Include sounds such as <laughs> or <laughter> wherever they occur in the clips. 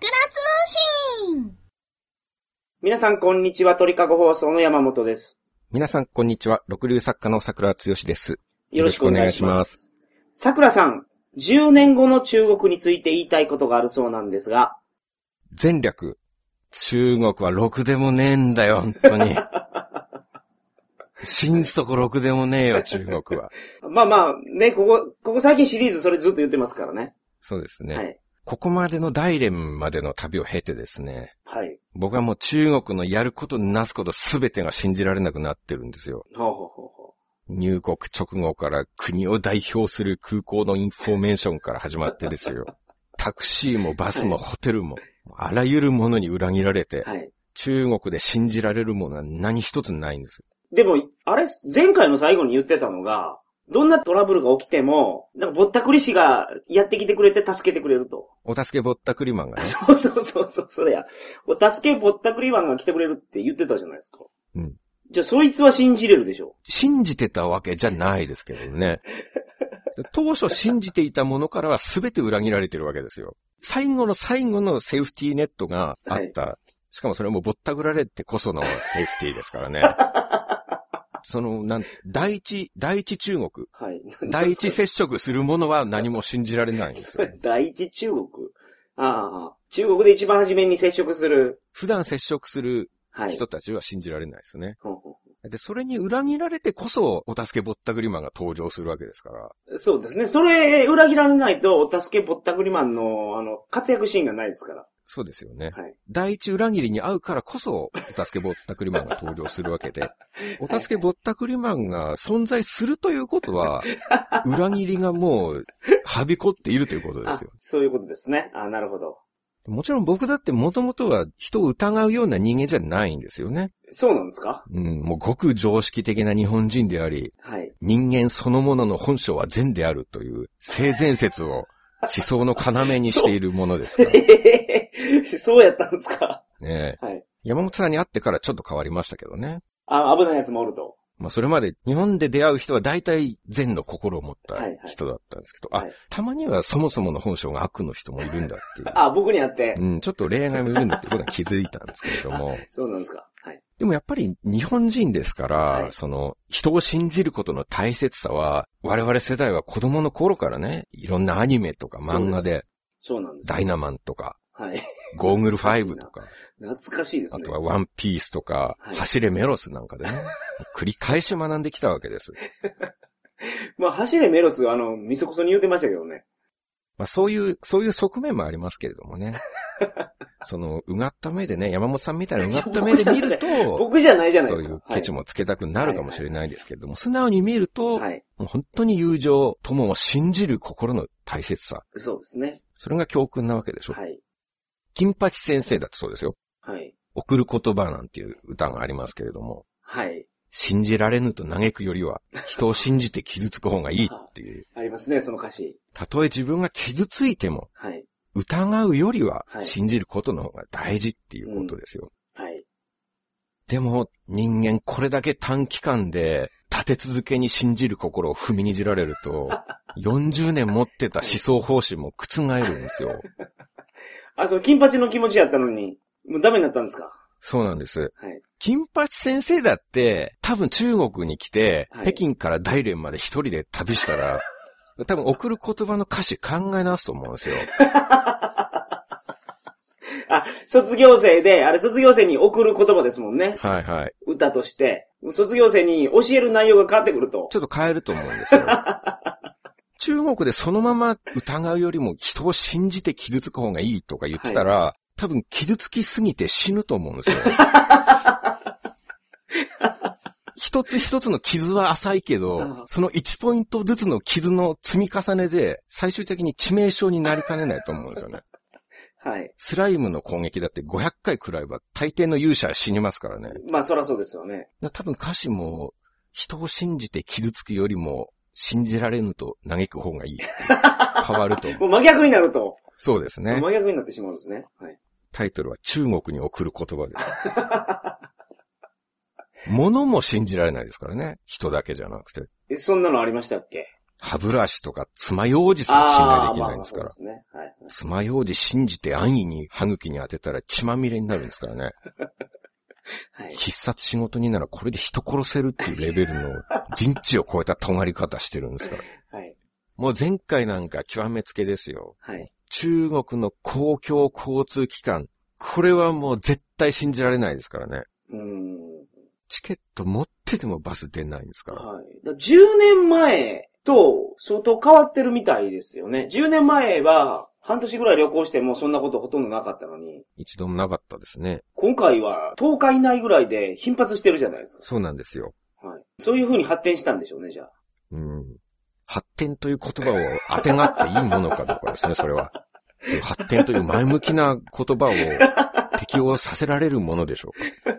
桜通信皆さん、こんにちは。鳥かご放送の山本です。皆さん、こんにちは。六流作家の桜つよしです。よろしくお願いしま。よろしくお願いします桜さん、10年後の中国について言いたいことがあるそうなんですが、前略。中国はろくでもねえんだよ、本当に。<laughs> 心底ろくでもねえよ、中国は。<laughs> まあまあ、ね、ここ、ここ最近シリーズそれずっと言ってますからね。そうですね。はい。ここまでの大連までの旅を経てですね、はい。僕はもう中国のやることなすことすべてが信じられなくなってるんですよ。ほうほうほうほ入国直後から国を代表する空港のインフォメーションから始まってですよ。<laughs> タクシーもバスもホテルも、あらゆるものに裏切られてう。、はい。中国で信じられるものは何一つないんです。でも、あれ、前回の最後に言ってたのが、どんなトラブルが起きても、なんかぼったくり師がやってきてくれて助けてくれると。お助けぼったくりマンがね。<laughs> そうそうそうそう、それや。お助けぼったくりマンが来てくれるって言ってたじゃないですか。うん。じゃあ、そいつは信じれるでしょ信じてたわけじゃないですけどね。<laughs> 当初信じていたものからは全て裏切られてるわけですよ。最後の最後のセーフティーネットがあった。しかもそれもぼったくられてこそのセーフティーですからね。<laughs> その、なんつ第一、第一中国。はい。第一接触するものは何も信じられないんですよ。<laughs> 第一中国？ああ、中国で一番初めに接触する。普段接触するはい。人たちは信じられないですね。ほうほで、それに裏切られてこそ、お助けぼったくりマンが登場するわけですから。うそうですね。それ、裏切られないと、お助けぼったくりマンの、あの、活躍シーンがないですから。そうですよね。はい。第一裏切りに会うからこそ、お助けぼったくりマンが登場するわけで、<laughs> お助けぼったくりマンが存在するということは、裏切りがもう、はびこっているということであすよ。、そういうことですね。あなるほど。もちろん僕だってもともとは人を疑うような人間じゃないんですよね。そうなんですか？うん、もうごく常識的な日本人であり、はい。人間そのものの本性は善であるという性善説を思想の要にしているものですから。<laughs> そうやったんですか？ねえはい。山本さんに会ってからちょっと変わりましたけどね。あ、危ないやつもおると。まあそれまで日本で出会う人は大体善の心を持ったはいはい人だったんですけど、はいあ、たまにはそもそもの本性が悪の人もいるんだっていう。<laughs> あ、僕にあって。うん、ちょっと例外もいるんだってことは気づいたんですけれども。<laughs> そうなんですか。はい。でもやっぱり日本人ですから、はいその人を信じることの大切さは、我々世代は子供の頃からね、いろんなアニメとか漫画で、そうなんです。ダイナマンとか、はい。ゴーグル5とか、懐かしいですね。あとはワンピースとか、はい走れメロスなんかでね、繰り返し学んできたわけです。<laughs> まあ、走れメロス、あの、みそこそに言ってましたけどね。まあそういう、そういう側面もありますけれどもね。<laughs> その、うがった目でね、山本さんみたいな <laughs> うがった目で見ると、僕じゃないじゃないそうですか。いうケチもつけたくなるかもしれないですけれども、素直に見ると、はい。もう本当に友情、友を信じる心の大切さ。そうですね。それが教訓なわけでしょ。はい。金八先生だってそうですよ。はい。送る言葉なんていう歌がありますけれども、はい。信じられぬと嘆くよりは、人を信じて傷つく方がいいっていう。<laughs> ありますね、その歌詞。たとえ自分が傷ついても、はい。疑うよりははい信じることの方が大事っていうことですよ。はい。でも人間これだけ短期間で立て続けに信じる心を踏みにじられると、<laughs> 40年持ってた思想方針も覆るんですよ。<laughs> あ、そう、金八の気持ちやったのに、もうダメになったんですか？そうなんです。はい。金八先生だって多分中国に来て、はい北京から大連まで一人で旅したら、<laughs> 多分送る言葉の歌詞考え直すと思うんですよ。<laughs> あ、卒業生で、あれ卒業生に送る言葉ですもんね。はいはい。歌として。卒業生に教える内容が変わってくると。ちょっと変えると思うんですよ。<laughs> 中国でそのまま疑うよりも人を信じて傷つく方がいいとか言ってたら、多分傷つきすぎて死ぬと思うんですよ。<laughs> 一つ一つの傷は浅いけうんど、その1ポイントずつの傷の積み重ねで、最終的に致命傷になりかねないと思うんですよね。はい。スライムの攻撃だって500回食らえば大抵の勇者は死にますからね。まあ、そらそうですよね。多分歌詞も、人を信じて傷つくよりも、信じられぬと嘆く方がいいって変わると。<laughs> もう真逆になると。そうですね。真逆になってしまうんですね。はい。タイトルは中国に送る言葉です。<laughs> 物も信じられないですからね。人だけじゃなくて。え、そんなのありましたっけ？歯ブラシとか爪楊枝すら信頼できないんですから。まあまあそうですね。はい。爪楊枝信じて安易に歯茎に当てたら血まみれになるんですからね。<laughs> はい。必殺仕事人ならこれで人殺せるっていうレベルの人知を超えた尖り方してるんですから。<laughs> はい。もう前回なんか極めつけですよ。はい。中国の公共交通機関。これはもう絶対信じられないですからね。うーん。チケット持っててもバス出ないんですから。はい。だ10年前と相当変わってるみたいですよね。10年前は半年ぐらい旅行してもそんなことほとんどなかったのに、一度もなかったですね。今回は10日以内ぐらいで頻発してるじゃないですそうなんですよ。か。はい。そういう風に発展したんでしょうね、じゃあ。うん。発展という言葉を当てがっていいものかどうかですね、それは。そ発展という前向きな言葉を適用させられるものでしょう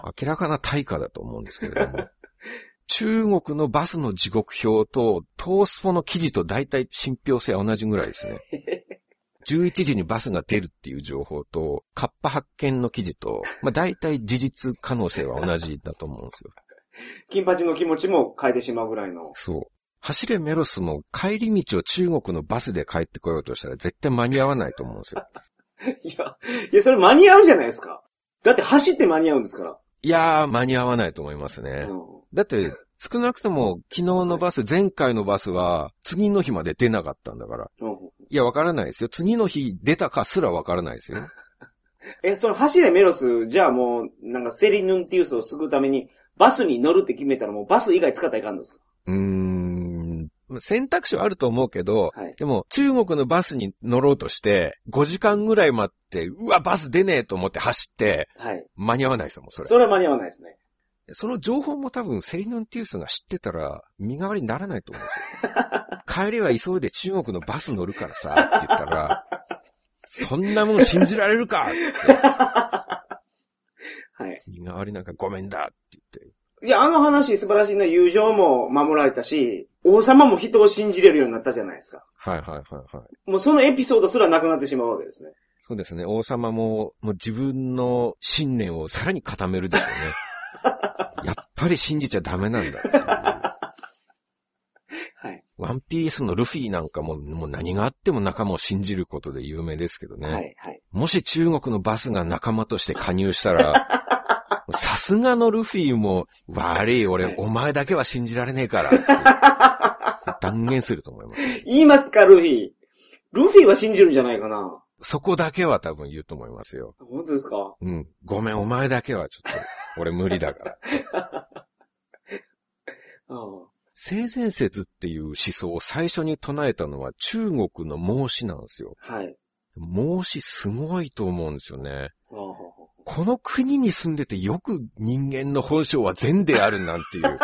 か。明らかな対価だと思うんですけれども。中国のバスの時刻表とトースポの記事と大体信憑性は同じぐらいですね。11時にバスが出るっていう情報と、カッパ発見の記事と、まあ大体事実可能性は同じだと思うんですよ。金八の気持ちも変えてしまうぐらいの。そう。走れメロスも帰り道を中国のバスで帰ってこようとしたら絶対間に合わないと思うんですよ。<laughs> いや、いや、それ間に合うじゃないですか。だって走って間に合うんですから。いやー、間に合わないと思いますね。うんだって、少なくとも昨日のバス、前回のバスは次の日まで出なかったんだから。うんいや、わからないですよ。次の日出たかすらわからないですよ。<laughs> え、その走れメロス、じゃあもう、なんかセリヌンティウスを救うために、バスに乗るって決めたらもうバス以外使ったらいかんのですか？うーん。選択肢はあると思うけど、はいでも中国のバスに乗ろうとして、5時間ぐらい待って、うわ、バス出ねえと思って走って、はい。間に合わないですよ、もうそれ。それは間に合わないですね。その情報も多分セリヌンティウスが知ってたら身代わりにならないと思うんですよ。<laughs> 帰りは急いで中国のバス乗るからさ、って言ったら、<laughs> そんなもん信じられるかって。<laughs> はい。身代わりなんかごめんだ。いや、あの話素晴らしいな。友情も守られたし、王様も人を信じれるようになったじゃないですか。はいはいはいはい。もうそのエピソードすらなくなってしまうわけですね。そうですね。王様も、もう自分の信念をさらに固めるでしょうね。<laughs> やっぱり信じちゃダメなんだ。はい。ワンピースのルフィなんかも、もう何があっても仲間を信じることで有名ですけどね。はい。はい。もし中国のバスが仲間として加入したら、さ <laughs> すがのルフィも、悪い俺、はいお前だけは信じられねえから <laughs> 断言すると思います。言いますか、ルフィ。ルフィは信じるんじゃないかな。そこだけは多分言うと思いますよ。本当ですか？うん。ごめん、お前だけはちょっと、俺無理だから。<laughs> ああ性善説っていう思想を最初に唱えたのは中国の孟子なんですよ。はい。孟子すごいと思うんですよね。ああこの国に住んでてよく人間の本性は善であるなんていう、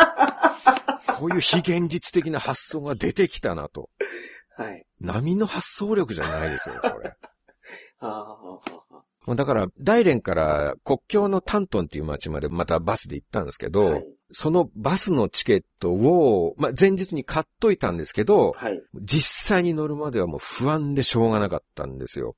<laughs> そういう非現実的な発想が出てきたなと。はい。波の発想力じゃないですよ、これ。<laughs> だから、大連から国境のタントンっていう町までまたバスで行ったんですけど、はい。そのバスのチケットを、まあ、前日に買っといたんですけど、はい。実際に乗るまではもう不安でしょうがなかったんですよ。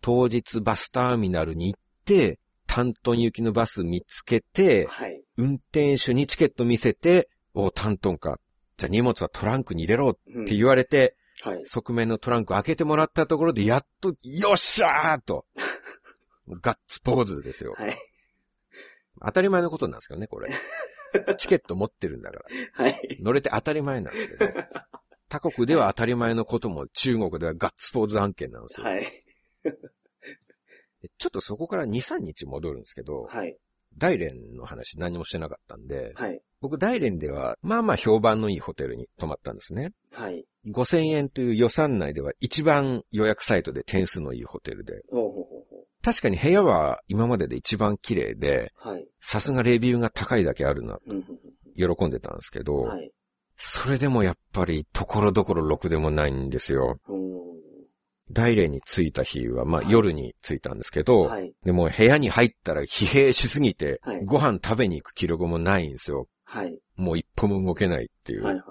当日バスターミナルに行って、タントン行きのバス見つけてう、はい。運転手にチケット見せて、おタントンか。じゃあ荷物はトランクに入れろっうんて言われて、はい。側面のトランク開けてもらったところで、やっと、よっしゃーと。ガッツポーズですよ。はい。当たり前のことなんですけどね、これ。チケット持ってるんだから。はい。乗れて当たり前なんですけど。他国では当たり前のことも中国ではガッツポーズ案件なんですよ。はい。でちょっとそこから2、3日戻るんですけど、はい。大連の話何もしてなかったんで、はい。僕大連ではまあまあ評判のいいホテルに泊まったんですね。はい。5000円という予算内では一番予約サイトで点数のいいホテルで、ほうほうほうほ確かに部屋は今までで一番綺麗で、う。はい。さすがレビューが高いだけあるな、喜んでたんですけど、うんはい。それでもやっぱりところどころろくでもないんですよ。うん大連に着いた日は、まあはい夜に着いたんですけど、はい。でも部屋に入ったら疲弊しすぎて、はいご飯食べに行く記録もないんですよ。はい。もう一歩も動けないっていう。はい。はい。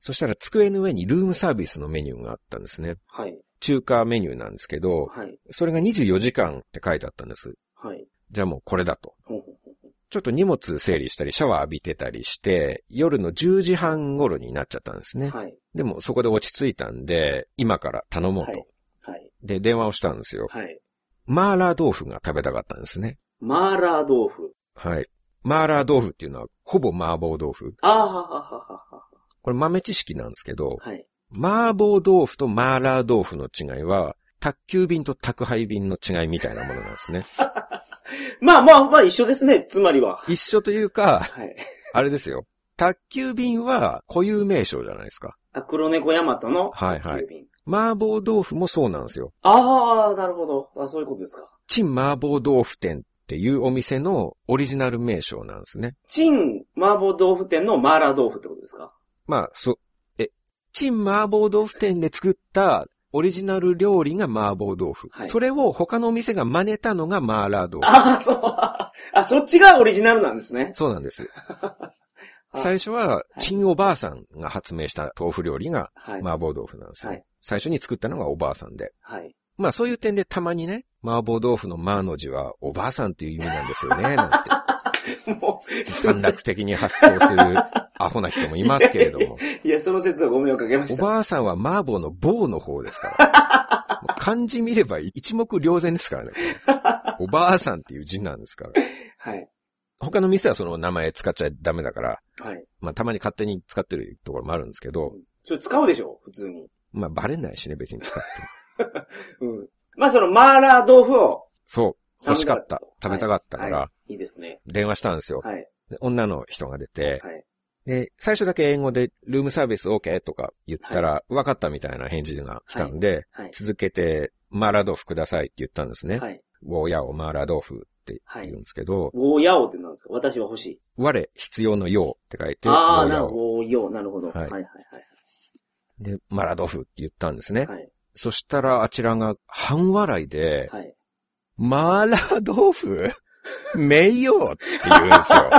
そしたら机の上にルームサービスのメニューがあったんですね。はい。中華メニューなんですけど、はい。それが24時間って書いてあったんです。はい。じゃあもうこれだと。ほうほうほうほうちょっと荷物整理したり、シャワー浴びてたりして、夜の10時半頃になっちゃったんですね。はい。でもそこで落ち着いたんで、今から頼もうと。はい。はい。で、電話をしたんですよ。はい。マーラー豆腐が食べたかったんですね。マーラー豆腐。はい。マーラー豆腐っていうのは、ほぼ麻婆豆腐。あーははははは。これ豆知識なんですけど、はい。麻婆豆腐とマーラー豆腐の違いは、宅急便と宅配便の違いみたいなものなんですね。<laughs> まあまあまあ一緒ですね、つまりは。一緒というか、はい。あれですよ。宅急便は固有名称じゃないですか。あ、黒猫ヤマトの。はいはい郵便麻婆豆腐もそうなんですよ。ああ、なるほど。あそういうことですか。陳麻婆豆腐店っていうお店のオリジナル名称なんですね。チン麻婆豆腐店のマーラー豆腐ってことですかまあ、そ、え、陳麻婆豆腐店で作ったオリジナル料理が麻婆豆腐。はいそれを他のお店が真似たのが麻辣豆腐。ああ、そう。あ、そっちがオリジナルなんですね。そうなんです。<laughs> あ最初は、陳おばあさんが発明した豆腐料理がはい。麻婆豆腐なんですよ。はい最初に作ったのがおばあさんで。はい。まあそういう点でたまにね、麻婆豆腐の麻の字はおばあさんっていう意味なんですよね、なんて。<laughs> もう、短絡的に発想するアホな人もいますけれども。<laughs> いや、その説はご迷惑かけまおした。ばあさんは麻婆の棒の方ですから。<laughs> 漢字見れば一目瞭然ですからね。おばあさんっていう字なんですから。はい。他の店はその名前使っちゃダメだから、はい。まあたまに勝手に使ってるところもあるんですけど、それ使うでしょ普通に。まあバレないしね、別に使っても。<laughs> うん。まあ、そのマーラー豆腐を。そう、欲しかった食べた。かったから、はい。いいですね。電話したんですよ。はい。で女の人が出て、はい。で、最初だけ英語で、ルームサービス OK とか言ったら、分かったみたいな返事が来たんで、はい。続けて、マーラー豆腐くださいって言ったんですね。はい。ウォーヤオマーラー豆腐って言うんですけど、ウォーヤオってなんですか？私は欲しい。我必要の用って書いて、ウああ。なるほど。ウォーヨー。なるほど。ははいいはいで、マーラー豆腐って言ったんですね。はい。はい。そしたらあちらが半笑いで、はい。マーラー豆腐名誉って言うんですよ。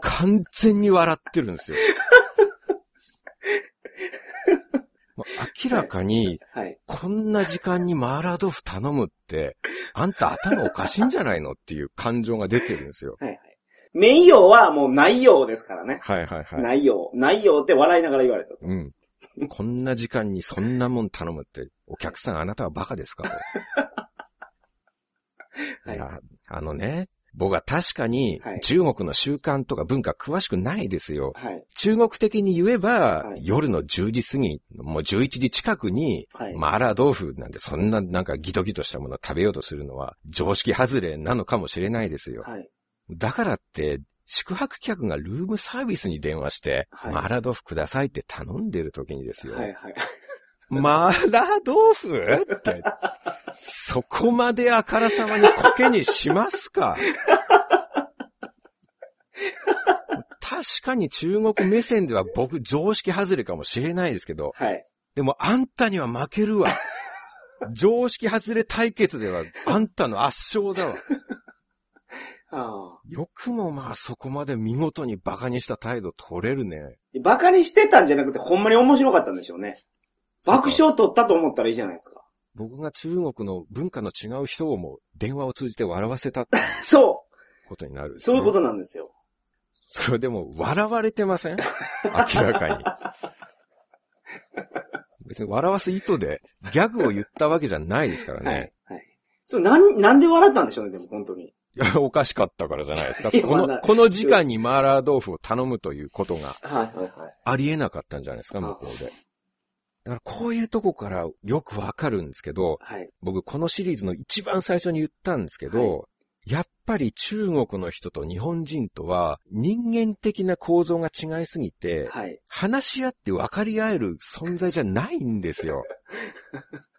完全に笑ってるんですよ。<laughs> 明らかに、はい。こんな時間にマーラー豆腐頼むって、あんた頭おかしいんじゃないのっていう感情が出てるんですよ。はい。はい。名誉はもう内容ですからね。はいはいはい。内容。内容って笑いながら言われた。うん。こんな時間にそんなもん頼むって、お客さんあなたはバカですかと。<laughs> はいいや、あのね、僕は確かにはい中国の習慣とか文化詳しくないですよ。はい。中国的に言えば、はい夜の10時過ぎ、もう11時近くに、はい。マーラー豆腐なんてそんななんかギトギトしたものを食べようとするのは常識外れなのかもしれないですよ。はい。だからって、宿泊客がルームサービスに電話して、はいマーラー豆腐くださいって頼んでる時にですよ。はい。はい。マーラー豆腐って、そこまであからさまにコケにしますか？確かに中国目線では僕常識外れかもしれないですけど、はい。でもあんたには負けるわ。常識外れ対決ではあんたの圧勝だわ。あよくもまあそこまで見事に馬鹿にした態度取れるね。あ。バカにしてたんじゃなくて、ほんまに面白かったんでしょうね。爆笑取ったと思ったらいいじゃないですか。僕が中国の文化の違う人をも電話を通じて笑わせた <laughs> そことになるねそういうことなんですよ。それでも笑われてません？明らかに。<laughs> 別に笑わす意図でギャグを言ったわけじゃないですからはね。い。はい。そう、なん、なんで笑ったんでしょうね、でも本当に。<laughs> おかしかったからじゃないですか。この、この時間にマーラー豆腐を頼むということが。ありえなかったんじゃないですか、向こうで。だからこういうとこからよくわかるんですけど、はい。僕このシリーズの一番最初に言ったんですけど、はやっぱり中国の人と日本人とは人間的な構造が違いすぎて、はい。話し合って分かり合える存在じゃないんですよ。<laughs>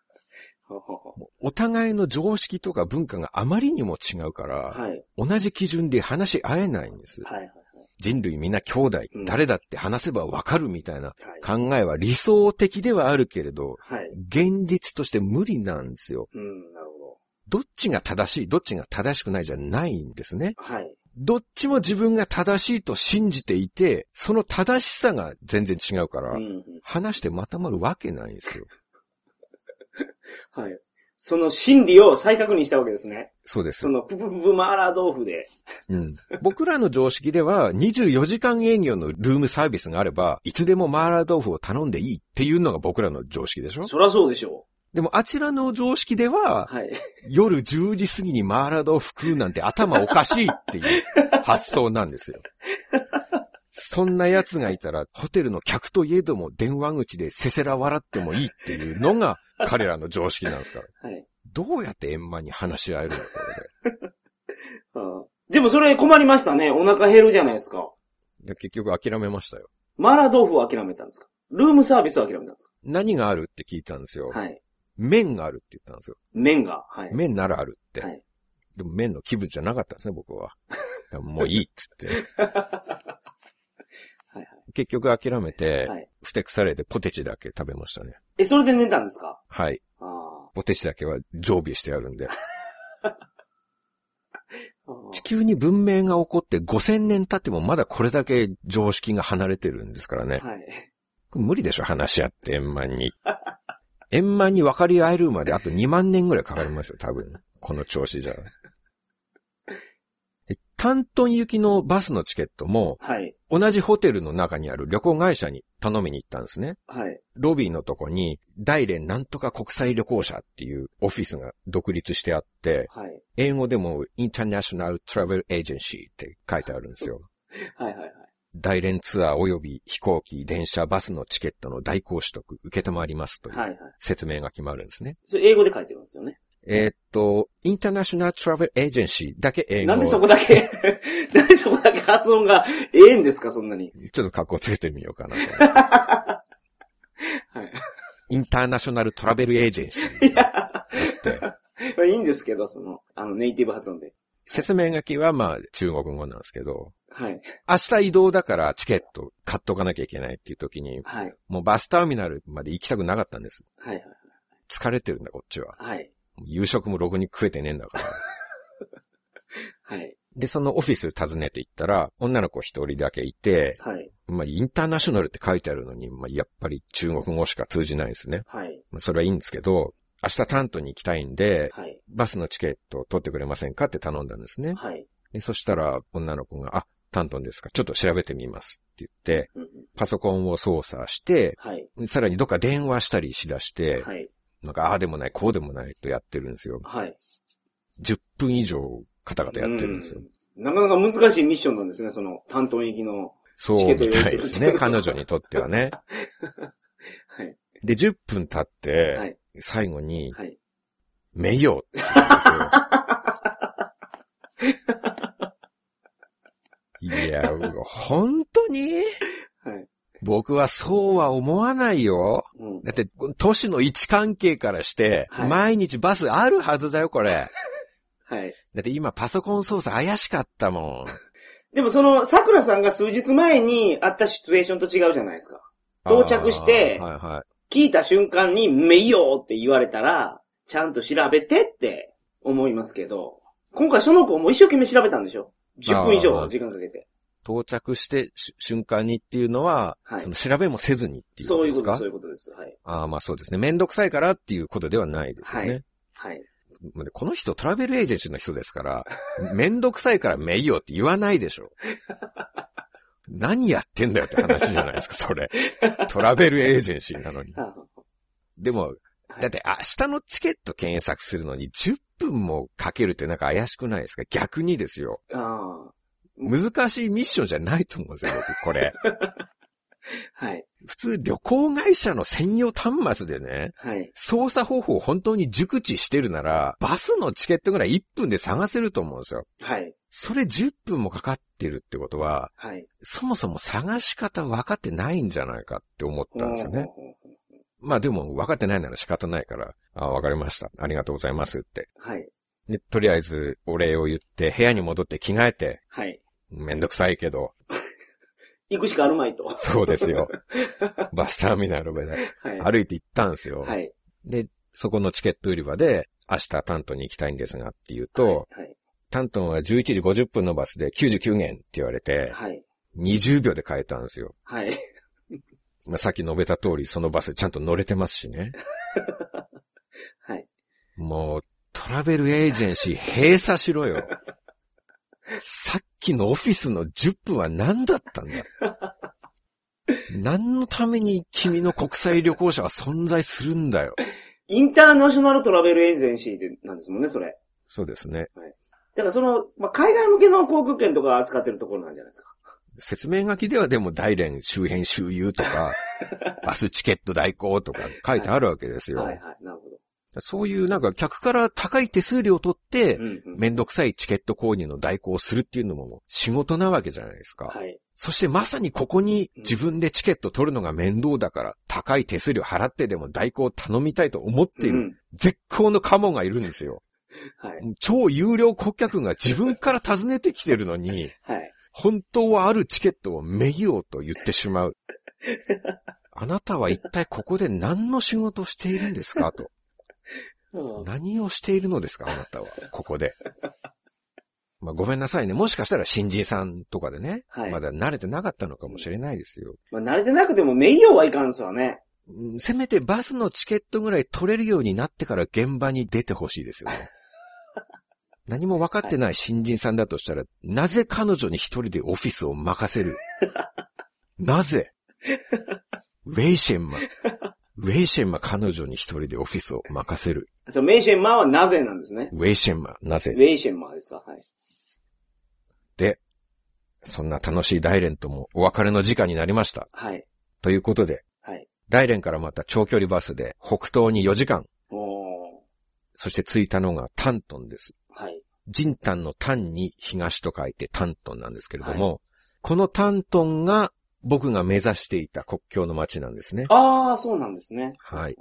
お互いの常識とか文化があまりにも違うから、うはい。同じ基準で話し合えないんです。はい、はい、人類みんな兄弟、うん誰だって話せば分かるみたいなはい。考えは理想的ではあるけれど、はい。現実として無理なんですよ。うん、なるほど。どっちが正しい、どっちが正しくないじゃないんですね。はい。どっちも自分が正しいと信じていて、その正しさが全然違うから、話してまとまるわけないんですよ。はい。その心理を再確認したわけですね。そうですそ。の、ププププマーラー豆腐で。うん。僕らの常識では、24時間営業のルームサービスがあれば、いつでもマーラー豆腐を頼んでいいっていうのが僕らの常識でしょ？そらそうでしょでもあちらの常識ではう。、はい。夜10時過ぎにマーラー豆腐食うなんて頭おかしいっていう発想なんですよ。そんな奴がいたら、ホテルの客といえども電話口でせせら笑ってもいいっていうのが彼らの常識なんですから。はい。どうやって円満に話し合えるのこれで。う <laughs> んでもそれ困りましたね。お腹減るじゃないですか。で結局諦めましたよ。マーラー豆腐を諦めたんですか？ルームサービスを諦めたんです何があるって聞いたんですよ。かはい。麺があるって言ったんですよ。麺が。はい。麺ならあるって。はい。でも麺の気分じゃなかったんですね、僕は。<laughs> もういいっつって。<laughs> はいはい。結局諦めて、はい。ふてくされてポテチだけ食べましたね。え、それで寝たんですか？はい。あポテチだけは常備してあるんで。<laughs> 地球に文明が起こって5000年経ってもまだこれだけ常識が離れてるんですからね。はい。無理でしょ、話し合って円満に。円満に分かり合えるまであと2万年ぐらいかかりますよ、多分。この調子じゃ。えタントン行きのバスのチケットも、はい。同じホテルの中にある旅行会社に頼みに行ったんですね。はい。ロビーのとこに、大連なんとか国際旅行者っていうオフィスが独立してあって、はい。英語でも International Travel Agency って書いてあるんですよ。<laughs> はい。はい。はい。大連ツアー及び飛行機、電車、バスのチケットの代行取得、受けたまりますというはい。はい。説明が決まるんですね。それ英語で書いてるんですよね。えーっと、International Travel Agency だけ英語。なんでそこだけ、<laughs> なんでそこだけ発音がええんですか、そんなに。ちょっと格好つけてみようかなと。はい。インターナショナルトラベルエージェンシーいや、いいんですけど、その、あの、ネイティブ発音で。説明書きはまあ中国語なんですけど、はい。明日移動だからチケット買っとかなきゃいけないっていう時に、はい。もうバスターミナルまで行きたくなかったんです。はい。はい。疲れてるんだ、こっちは。はい。夕食もろくに食えてねえんだから。<laughs> はい。で、そのオフィス訪ねて行ったら、女の子一人だけいて、はい。まあ、インターナショナルって書いてあるのに、まあ、やっぱり中国語しか通じないですね。はい。まあそれはいいんですけど、明日タントに行きたいんで、はい。バスのチケットを取ってくれませんかって頼んだんですね。はい。でそしたら、女の子が、あ、タントンですかちょっと調べてみますって言って、うんうんパソコンを操作して、はい。さらにどっか電話したりしだして、はい。なんか、ああでもない、こうでもないとやってるんですよ。はい。10分以上、カタカタやってるんですよ。うんなかなか難しいミッションなんですね、その、担当行きの。そうみたいですね、彼女にとってはね。<laughs> はい。で、10分経って、はい。最後に、はい。めよって言ったんですよ。<laughs> いや、本当に？はい。僕はそうは思わないよ。うん。だって、都市の位置関係からして、はい毎日バスあるはずだよ、これ。<laughs> はい。だって今パソコン操作怪しかったもん。<laughs> でもその、桜さんが数日前にあったシチュエーションと違うじゃないですか。到着してはいはい。聞いた瞬間に、めいよって言われたら、ちゃんと調べてって思いますけど、今回その子も一生懸命調べたんでしょ ?10 分以上時間かけて。到着してし瞬間にっていうのは、はいその調べもせずにっていうこそういうこと、とですかそういうことです。はい。ああ、まあそうですね。めんどくさいからっていうことではないですよね。はいはい。この人トラベルエージェンシーの人ですから、めんどくさいからめいよって言わないでしょ。<laughs> 何やってんだよって話じゃないですか、<laughs> それ。トラベルエージェンシーなのに。はでも、だって明日のチケット検索するのに10分もかけるってなんか怪しくないですか？逆にですよ。ああ難しいミッションじゃないと思うんですよ、僕、これ。<laughs> はい。普通旅行会社の専用端末でね、はい。操作方法を本当に熟知してるなら、バスのチケットぐらい1分で探せると思うんですよ。はい。それ10分もかかってるってことは、はい。そもそも探し方分かってないんじゃないかって思ったんですよね。まあでも分かってないなら仕方ないから、あ分かりました。ありがとうございますって。はい。で、とりあえずお礼を言って部屋に戻って着替えて、はい。めんどくさいけど、<laughs> 行くしかあるまいと。そうですよ。<laughs> バスターミナルまではい。歩いて行ったんですよ。はい。で、そこのチケット売り場で、明日タントンに行きたいんですがって言うと、はい。タントンは11時50分のバスで99元って言われて、はい。20秒で買えたんですよ。はい。<laughs> まあ、さっき述べた通り、そのバスちゃんと乗れてますしね。はい。もう、トラベルエージェンシー閉鎖しろよ。さっきのオフィスの10分は何だったんだ？何のために君の国際旅行者は存在するんだよ？インターナショナルトラベルエージェンシーでなんですもんね、それ。そうですね。だからその、まあ、海外向けの航空券とか扱ってるところなんじゃないですか。説明書きではでも大連周辺周遊とか、<laughs> バスチケット代行とか書いてあるわけですよ。はいはい、なるほど。そういうなんか客から高い手数料を取って。めんどくさいチケット購入の代行をするっていうのも仕事なわけじゃないですか。はい。そしてまさにここに自分でチケット取るのが面倒だから、高い手数料払ってでも代行を頼みたいと思っているうん絶好のカモがいるんですよ。はい。超有料顧客が自分から尋ねてきてるのに、<laughs> はい。本当はあるチケットをめいようと言ってしまう。<laughs> あなたは一体ここで何の仕事をしているんですか？と。うん何をしているのですかあなたは。ここで。<laughs> まあ、ごめんなさいね。もしかしたら新人さんとかでね。はいまだ慣れてなかったのかもしれないですよ。まあ、慣れてなくても名誉はいかんすわね。うんせめてバスのチケットぐらい取れるようになってから現場に出てほしいですよね。<laughs> 何も分かってない新人さんだとしたら、なぜ彼女に一人でオフィスを任せる？<laughs> なぜ？ウェイシェンマ。ウェイシェンマ彼女に一人でオフィスを任せる。そう、メイシェンマーはなぜなんですね？ウェイシェンマ、なぜ？ウェイシェンマーですか？はい。で、そんな楽しい大連ともお別れの時間になりました。はい。ということで、はい。大連からまた長距離バスで北東に4時間、おそして着いたのがタントンです。ー。はい。ジンタンのタンに東と書いてタントンなんですけれども、このタントンが僕が目指していた国境の街なんですね。ああ、そうなんですね。はい。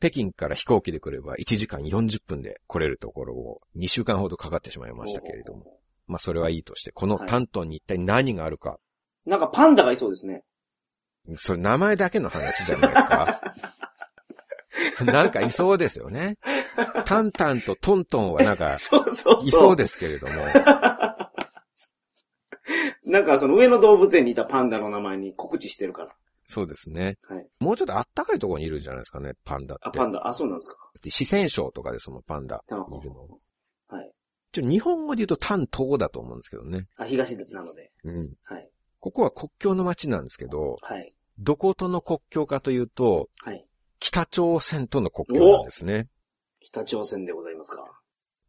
北京から飛行機で来れば1時間40分で来れるところを2週間ほどかかってしまいましたけれども。も。まあそれはいいとして、このタントンに一体何があるか。なんかパンダがいそうですね。それ名前だけの話じゃないですか。なんかいそうですよね。<laughs> タンタンとトントンはなんかそうそうそう。いそうですけれども。<laughs> なんかその上野動物園にいたパンダの名前に告知してるから。そうですね。はい。もうちょっとあったかいところにいるんじゃないですかね、パンダって。あ、パンダ？あ、そうなんですか。四川省とかでそのパンダあいるの。はい。ちょ日本語で言うと丹東だと思うんですけどね。あ、東なので。うん。はい。ここは国境の街なんですけど、はい。どことの国境かというと、はい。北朝鮮との国境なんですね。北朝鮮でございますか。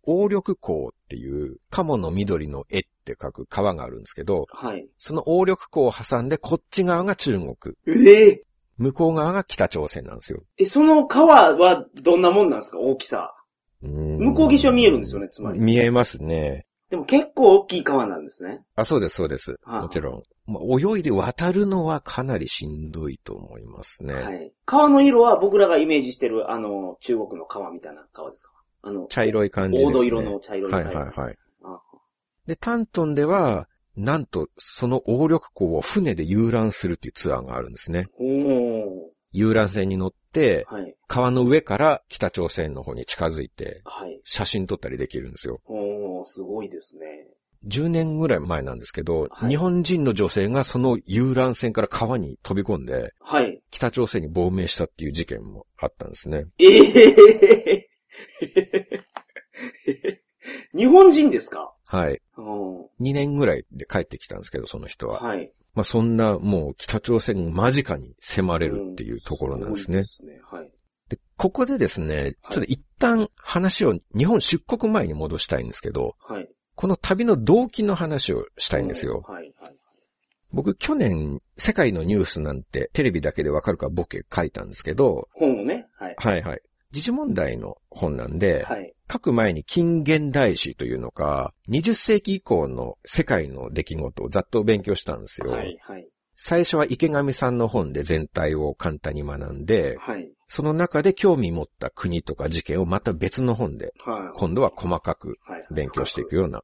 鴨緑港っていう、鴨の緑の絵って書く川があるんですけど、はい。その鴨緑港を挟んでこっち側が中国、ええ向こう側が北朝鮮なんですよ。え、その川はどんなもんなんですか？大きさ。向向こう岸は見えるんですよね、つまり。見えますね。でも結構大きい川なんですね。あ、そうです、そうです。はあもちろん。まあ、泳いで渡るのはかなりしんどいと思いますね。はい。川の色は僕らがイメージしてる、あの、中国の川みたいな川ですか？あの、茶色い感じですね。黄土色の茶色いはい川。はいはい。あで、タントンでは、なんと、その鴨緑港を船で遊覧するっていうツアーがあるんですね。遊覧船に乗って、はい。川の上から北朝鮮の方に近づいて、はい。写真撮ったりできるんですよ。おー、すごいですね。10年ぐらい前なんですけど、はい日本人の女性がその遊覧船から川に飛び込んで、はい。北朝鮮に亡命したっていう事件もあったんですね。ええ <laughs> 日本人ですか？はい。うん2年ぐらいで帰ってきたんですけど、その人は。はい。まあそんなもう北朝鮮に間近に迫れるっていうところなんですね。すごいですね。はい。で、ここでですね、はいちょっと一旦話を日本出国前に戻したいんですけど、はい。この旅の動機の話をしたいんですよ。はい。はい。僕去年、世界のニュースなんてテレビだけでわかるかボケ書いたんですけど、本をね。はい。はいはい。時事問題の本なんで、はい。書く前に近現代史というのか、20世紀以降の世界の出来事をざっと勉強したんですよ。はい。はい。最初は池上さんの本で全体を簡単に学んで、はい。その中で興味持った国とか事件をまた別の本で、はい。今度は細かくはい。勉強していくような。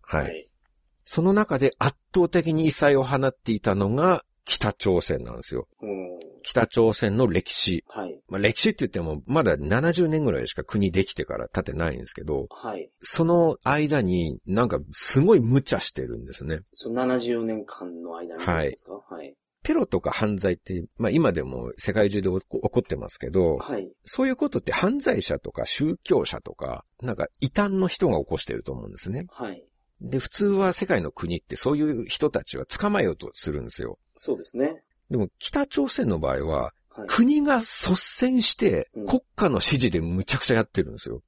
その中で圧倒的に異彩を放っていたのが北朝鮮なんですよ。うん北朝鮮の歴史。はい。まあ、歴史って言ってもまだ70年ぐらいしか国できてから経ってないんですけど、はい。その間になんかすごい無茶してるんですね。その70年間の間にですか？はい。テロとか犯罪って、まあ今でも世界中で起こ起こってますけど、はい。そういうことって犯罪者とか宗教者とか、なんか異端の人が起こしてると思うんですね。はい。で、普通は世界の国ってそういう人たちは捕まえようとするんですよ。そうですね。でも北朝鮮の場合は、はい。国が率先してうん国家の指示でむちゃくちゃやってるんですよ。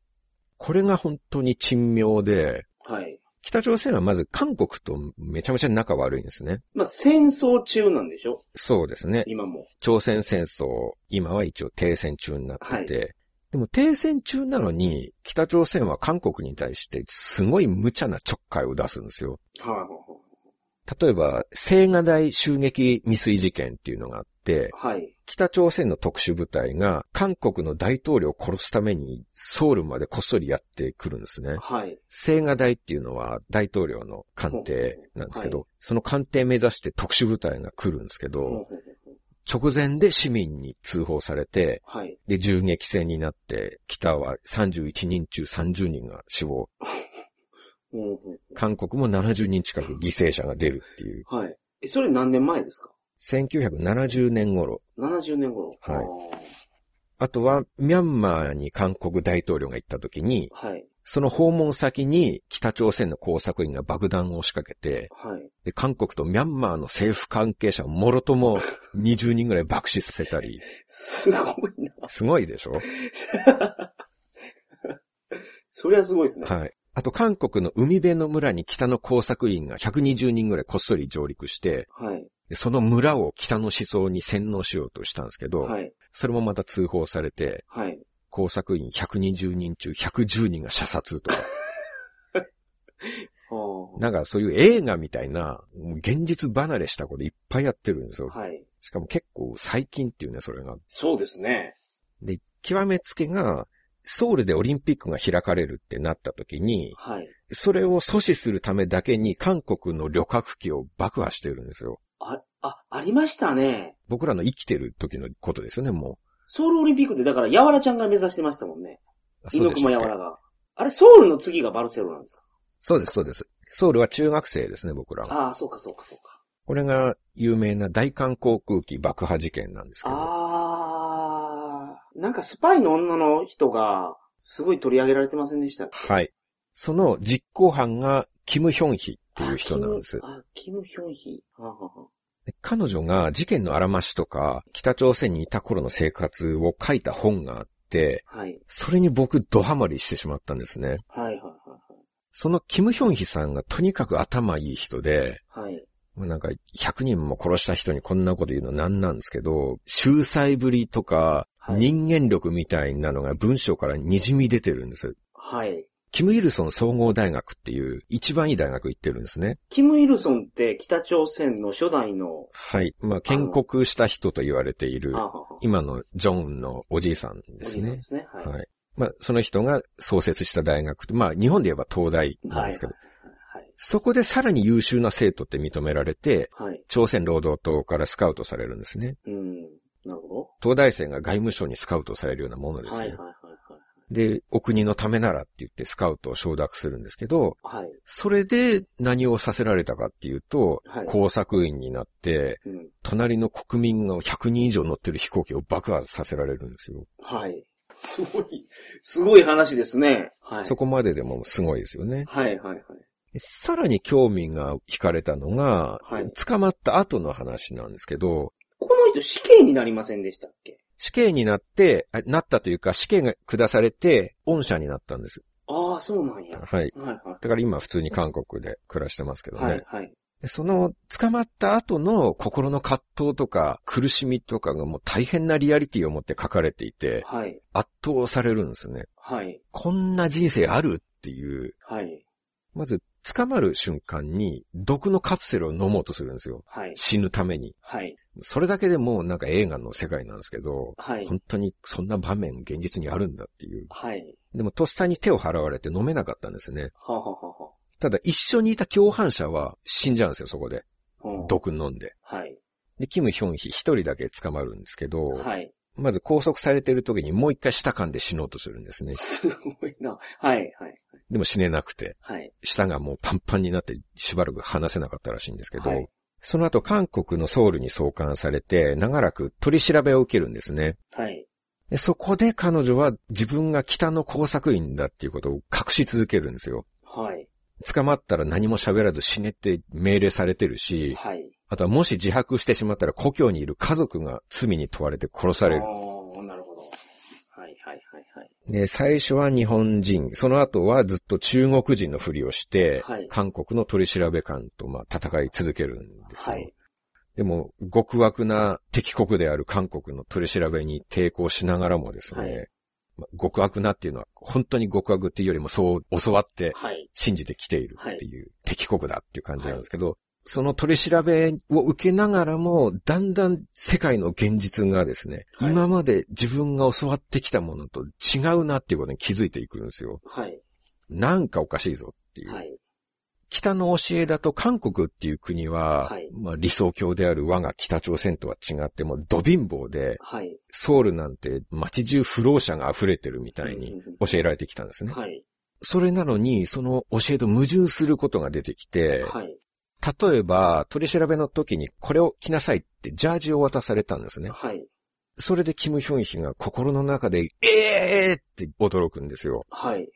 これが本当に珍妙で、はい。北朝鮮はまず韓国とめちゃめちゃ仲悪いんですね。まあ、戦争中なんでしょ？そうですね。今も。朝鮮戦争、今は一応停戦中になってて、でも停戦中なのに、北朝鮮は韓国に対してすごい無茶なちょっかいを出すんですよ。はい。例えば、青瓦台襲撃未遂事件っていうのがあって、はい。北朝鮮の特殊部隊が韓国の大統領を殺すためにソウルまでこっそりやってくるんですね。はい。青瓦台っていうのは大統領の官邸なんですけど、はその官邸目指して特殊部隊が来るんですけど、直前で市民に通報されて、はい。で、銃撃戦になって、北は31人中30人が死亡。<laughs> 韓国も70人近く犠牲者が出るっていう。はい。え、それ何年前ですか？1970年頃。?70 年頃。はいあとは、ミャンマーに韓国大統領が行った時に、はい。その訪問先に北朝鮮の工作員が爆弾を仕掛けて、はい。で、韓国とミャンマーの政府関係者をもろとも <laughs> 20人ぐらい爆死させたり、すごいな。すごいでしょ？<laughs> それはすごいですね。はい。あと韓国の海辺の村に北の工作員が120人ぐらいこっそり上陸して、はい。でその村を北の思想に洗脳しようとしたんですけど、はい。それもまた通報されて、はい。工作員120人中110人が射殺とか、<laughs> はなんかそういう映画みたいな、現実離れしたこといっぱいやってるんですよあ。。はい。しかも結構最近っていうね、それが。そうですね。で、極めつけが、ソウルでオリンピックが開かれるってなった時に、はい。それを阻止するためだけに韓国の旅客機を爆破してるんですよ。あ、あ、ありましたね。僕らの生きてる時のことですよね、もソウルオリンピックで、だから、ヤワラちゃんが目指してましたもんね。う。そう猪熊ヤワラが。あれ、ソウルの次がバルセロナなんですか？そうです、そうです。ソウルは中学生ですね、僕らは。ああ、そうか、そうか、そうか。これが有名な大韓航空機爆破事件なんですけど。ああ、なんかスパイの女の人が、すごい取り上げられてませんでしたはい。その実行犯がキム・ヒョンヒっていう人なんです。あ、キム・ヒョンヒ。はあはあはで彼女が事件のあらましとか、北朝鮮にいた頃の生活を書いた本があって、あはい。それに僕ドハマりしてしまったんですね。はい、はい、そのキム・ヒョンヒさんがとにかく頭いい人で、はい。なんか100人も殺した人にこんなこと言うのなんなんですけど、秀才ぶりとか、はい人間力みたいなのが文章から滲み出てるんです。はい。キム・イルソン総合大学っていう一番いい大学行ってるんですね。キム・イルソンって北朝鮮の初代の、はい。まあ建国した人と言われている今のジョンのおじいさんですねおじいさんで。すね。はい。はい。まあその人が創設した大学まあ日本で言えば東大なんですけど、はい。そこでさらに優秀な生徒って認められて、はい。朝鮮労働党からスカウトされるんですね。うん。なるほ東大生が外務省にスカウトされるようなものでど。すね。はい、はい、はい、で、お国のためならって言ってスカウトを承諾するんですけど、はい。はい。それで何をさせられたかっていうと、はい工作員になって、うん。隣の国民が100人以上乗ってる飛行機を爆破させられるんですよ。はい。すごい、すごい話ですね。はい。そこまででもすごいですよね。はい、はい、はい。さらに興味が惹かれたのが、はい捕まった後の話なんですけど、人死刑になりませんでしたっけ？死刑になって、あなったというか死刑が下されて、恩赦になったんです。ああ、そうなんや。はい。はい、はだから今普通に韓国で暮らしてますけどい。ね。はい、はい。でその捕まった後の心の葛藤とか苦しみとかがもう大変なリアリティを持って書かれていて、はい、圧倒されるんですね。はい、こんな人生あるっていう、はい、まず捕まる瞬間に毒のカプセルを飲もうとするんですよ。はい、死ぬために。はい、それだけでもうなんか映画の世界なんですけど、はい、本当にそんな場面現実にあるんだっていう。はい。でもとっさに手を払われて飲めなかったんですね。はあはあはただ一緒にいた共犯者は死んじゃうんですよ、そこで。毒飲んで。はい、で、キム・ヒョンヒ一人だけ捕まるんですけど、はい。まず拘束されてる時にもう一回舌噛んで死のうとするんですね。すごいな。はい、はい、でも死ねなくて、はい、舌がもうパンパンになってしばらく離せなかったらしいんですけど、はいその後韓国のソウルに送還されて、長らく取り調べを受けるんですね。はい。でそこで彼女は自分が北の工作員だっていうことを隠し続けるんですよ。はい。捕まったら何も喋らず死ねって命令されてるし、はい。あとはもし自白してしまったら故郷にいる家族が罪に問われて殺される。ああ、なるほど。はいはいはいはい。で、最初は日本人、その後はずっと中国人のふりをして、はい韓国の取り調べ官とまあ戦い続けるんですよ。はい。でも、極悪な敵国である韓国の取り調べに抵抗しながらもですね、はいまあ極悪なっていうのは、本当に極悪っていうよりもそう教わってはい。信じてきているっていう、敵国だっていう感じなんですけど、その取り調べを受けながらも、だんだん世界の現実がですね、はい今まで自分が教わってきたものと違うなっていうことに気づいていくんですよ。はい。なんかおかしいぞっていう。はい。北の教えだと韓国っていう国は、はいまあ理想郷である我が北朝鮮とは違ってもうド貧乏で、はい。ソウルなんて街中不老者が溢れてるみたいに教えられてきたんですね。はい。それなのに、その教えと矛盾することが出てきて、はい。例えば取り調べの時にこれを着なさいってジャージを渡されたんですね。はい。それでキム・ヒョンヒが心の中で、えーって驚くんですよ。はい。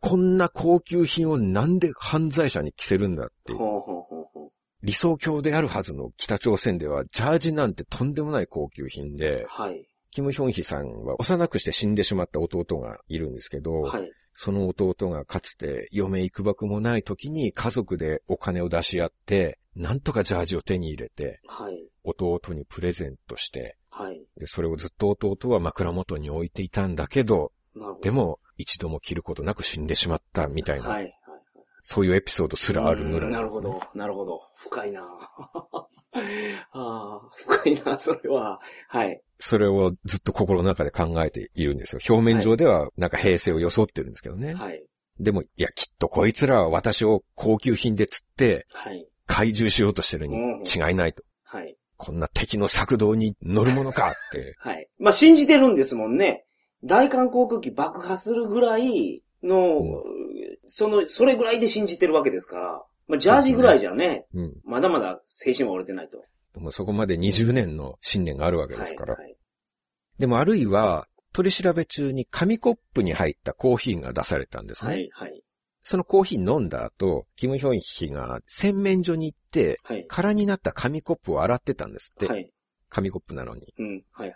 こんな高級品をなんで犯罪者に着せるんだっていう。ほうほうほうほう。理想郷であるはずの北朝鮮では、ジャージなんてとんでもない高級品で、はい。キム・ヒョンヒさんは幼くして死んでしまった弟がいるんですけど、はい。その弟がかつて嫁行くばくもない時に家族でお金を出し合って、なんとかジャージを手に入れて、はい。弟にプレゼントして、はい。でそれをずっと弟は枕元に置いていたんだけど、ど。でも一度も着ることなく死んでしまったみたいな。そういうエピソードすらあるぐらいなるほんですねど。なるほど。深いな <laughs> ああ、深いなそれは。はい。それをずっと心の中で考えているんですよ。表面上ではなんか平成を装ってるんですけどね。はい。でも、いや、きっとこいつらは私を高級品で釣ってはい。怪獣しようとしてるに違いないと。はい。こんな敵の策動に乗るものかって。<laughs> はい。まあ、信じてるんですもんね。大韓航空機爆破するぐらいの、うんその、それぐらいで信じてるわけですから。まあ、ジャージぐらいじゃね、うん。まだまだ精神は折れてないと。もうそこまで20年の信念があるわけですから。はい。はいでもあるいは、取り調べ中に紙コップに入ったコーヒーが出されたんですね。はい。はい。そのコーヒー飲んだ後、キム・ヒョンヒが洗面所に行って、はい。空になった紙コップを洗ってたんですって。はい。紙コップなのに。うん。はい。はい。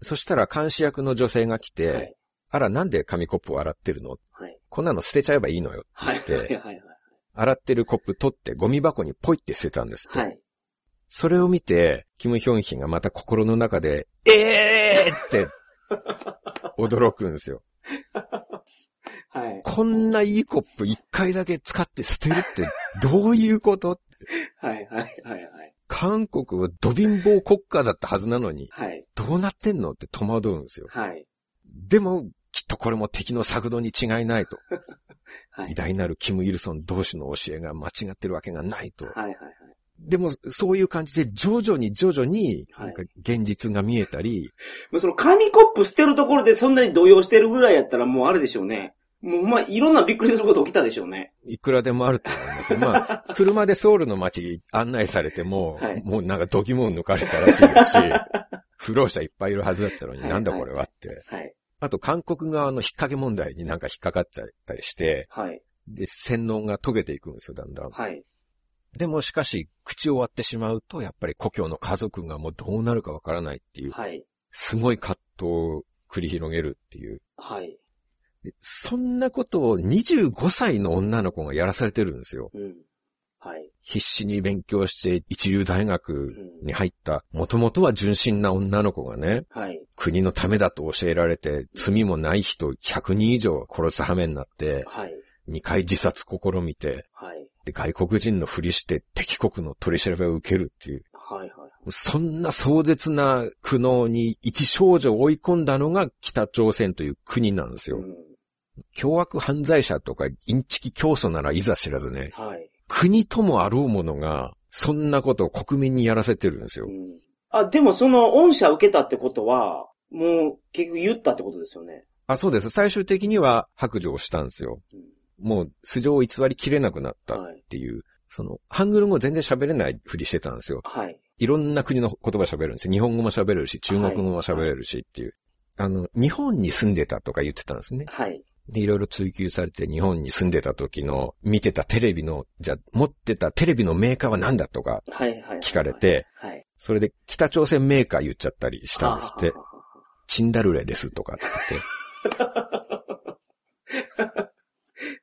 そしたら監視役の女性が来て、はい。あら、なんで紙コップを洗ってるの？はい。こんなの捨てちゃえばいいのよ。はい。ってはい。はい。洗ってるコップ取ってゴミ箱にポイって捨てたんですって。はい。それを見て、キム・ヒョンヒがまた心の中で、えーって、驚くんですよ。はい。こんないいコップ一回だけ使って捨てるってどういうこと？はい。はい。はい。韓国はド貧乏国家だったはずなのに、はい。どうなってんの？って戸惑うんですよ。はい。でも、きっとこれも敵の策動に違いないと。<laughs> はい。偉大なるキム・イルソン同士の教えが間違ってるわけがないと。はい。はい。でも、そういう感じで徐々に徐々に、はいなんか現実が見えたり、<laughs> もうその紙コップ捨てるところでそんなに動揺してるぐらいやったらもうあれでしょうね。もうまあ、いろんなびっくりすること起きたでしょうね。いくらでもあると思いますよ。<laughs> まあ、車でソウルの街案内されても、はいもうなんか度肝を抜かれたらしいですし、不老者いっぱいいるはずだったのに、はいなんだこれはって。はい。あと、韓国側の引っ掛け問題になんか引っかかっちゃったりして、はい。で、洗脳が解けていくんですよ、だんだん。はい。でもしかし、口を割ってしまうと、やっぱり故郷の家族がもうどうなるかわからないっていう、はい。すごい葛藤を繰り広げるっていう。はい。でそんなことを25歳の女の子がやらされてるんですよ。うん。はい。必死に勉強して一流大学に入った、もともとは純真な女の子がね、はい。国のためだと教えられて、罪もない人100人以上殺す羽目になって、はい。2回自殺試みて、はい。で、外国人のふりして敵国の取り調べを受けるっていう、はい。はい。そんな壮絶な苦悩に一少女を追い込んだのが北朝鮮という国なんですよ。うん凶悪犯罪者とかインチキ教祖ならいざ知らずね、はい。国ともあろうものが、そんなことを国民にやらせてるんですよう。んあ、でもその恩赦受けたってことは、もう結局言ったってことですよね。あ、そうです。最終的には白状したんですよ。うんもう素性を偽りきれなくなったっていう、その、ハングル語全然喋れないふりしてたんですよ。はい。いろんな国の言葉喋るんですよ。日本語も喋れるし、中国語も喋れるしっていう。あの、日本に住んでたとか言ってたんですね。はい。で、いろいろ追求されて日本に住んでた時の見てたテレビの、じゃあ持ってたテレビのメーカーは何だとか。聞かれて、はい。それで北朝鮮メーカー言っちゃったりしたんですってチンダルレですとかって言って。<laughs>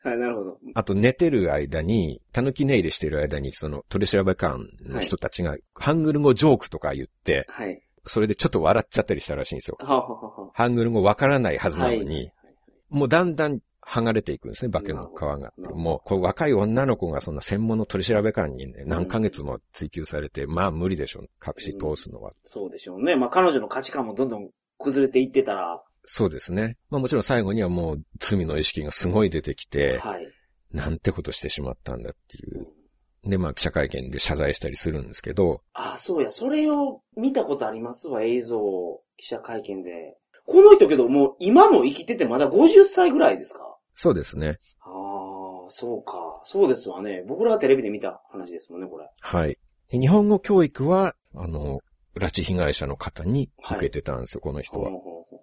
はい、なるほど。あと寝てる間に、狸寝入れしてる間に、その取り調べ官の人たちが、ハングル語ジョークとか言って、はい。それでちょっと笑っちゃったりしたらしいんですよ。ははははハングル語わからないはずなのはいに、もうだんだん剥がれていくんですね、化けの皮が。もう、こう若い女の子がそんな専門の取り調べ官にね、何ヶ月も追求されて、まあ無理でしょう、隠し通すのは。そうでしょうね。まあ彼女の価値観もどんどん崩れていってたら、そうですね。まあもちろん最後にはもう罪の意識がすごい出てきて、はい。なんてことしてしまったんだっていう。で、まあ記者会見で謝罪したりするんですけど、あ、そうや、それを見たことありますわ、映像、記者会見で。この人けど、もう今も生きててまだ50歳ぐらいですか？そうですね。ああ、そうか。そうですわね。僕らがテレビで見た話ですもんね、これ。はい。で日本語教育は、あの、拉致被害者の方に受けてたんですよ、この人はほう。ほうほう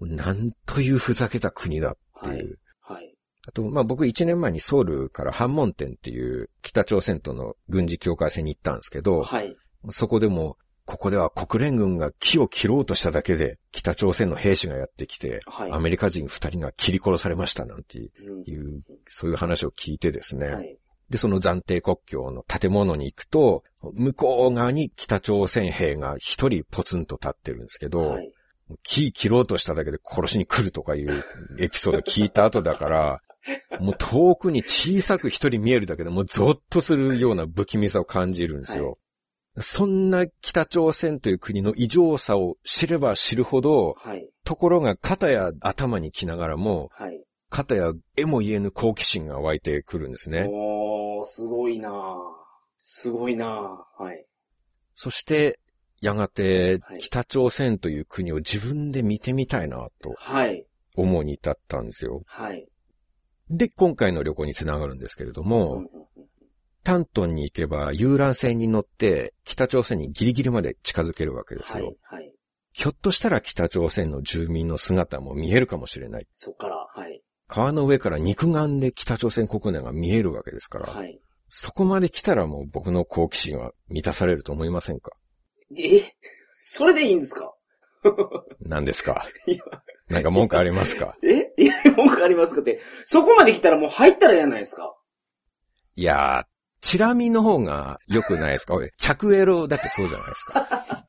ほなんというふざけた国だっていう。はい。はい。あと、まあ僕1年前にソウルから反門店っていう北朝鮮との軍事境界線に行ったんですけど、はい。そこでも、ここでは国連軍が木を切ろうとしただけで、北朝鮮の兵士がやってきて、はい。アメリカ人2人が切り殺されましたなんていう、うんそういう話を聞いてですね。はい。で、その暫定国境の建物に行くと、向こう側に北朝鮮兵が一人ポツンと立ってるんですけど、はい。木切ろうとしただけで殺しに来るとかいうエピソード聞いた後だから、<laughs> もう遠くに小さく一人見えるだけでもうゾッとするような不気味さを感じるんですよ。そんな北朝鮮という国の異常さを知れば知るほど、はい。ところが肩や頭に来ながらも、はい。肩や絵も言えぬ好奇心が湧いてくるんですね。おー、すごいなぁすごいなぁはい。そして、やがてはい北朝鮮という国を自分で見てみたいなとはい。思うに至ったんですよ。はい。で、今回の旅行につながるんですけれども、うんタントンに行けば遊覧船に乗って北朝鮮にギリギリまで近づけるわけですよ。はい。はい。ひょっとしたら北朝鮮の住民の姿も見えるかもしれない。そっから、はい。川の上から肉眼で北朝鮮国内が見えるわけですから、はい。そこまで来たらもう僕の好奇心は満たされると思いませんか？え？それでいいんですか？何ですか？<laughs> いやなんか文句ありますか？<laughs> え？いや、文句ありますかって。そこまで来たらもう入ったらやないですか。いやー、チラ見の方が良くないですか？<laughs> 着エロだってそうじゃないですか。<laughs>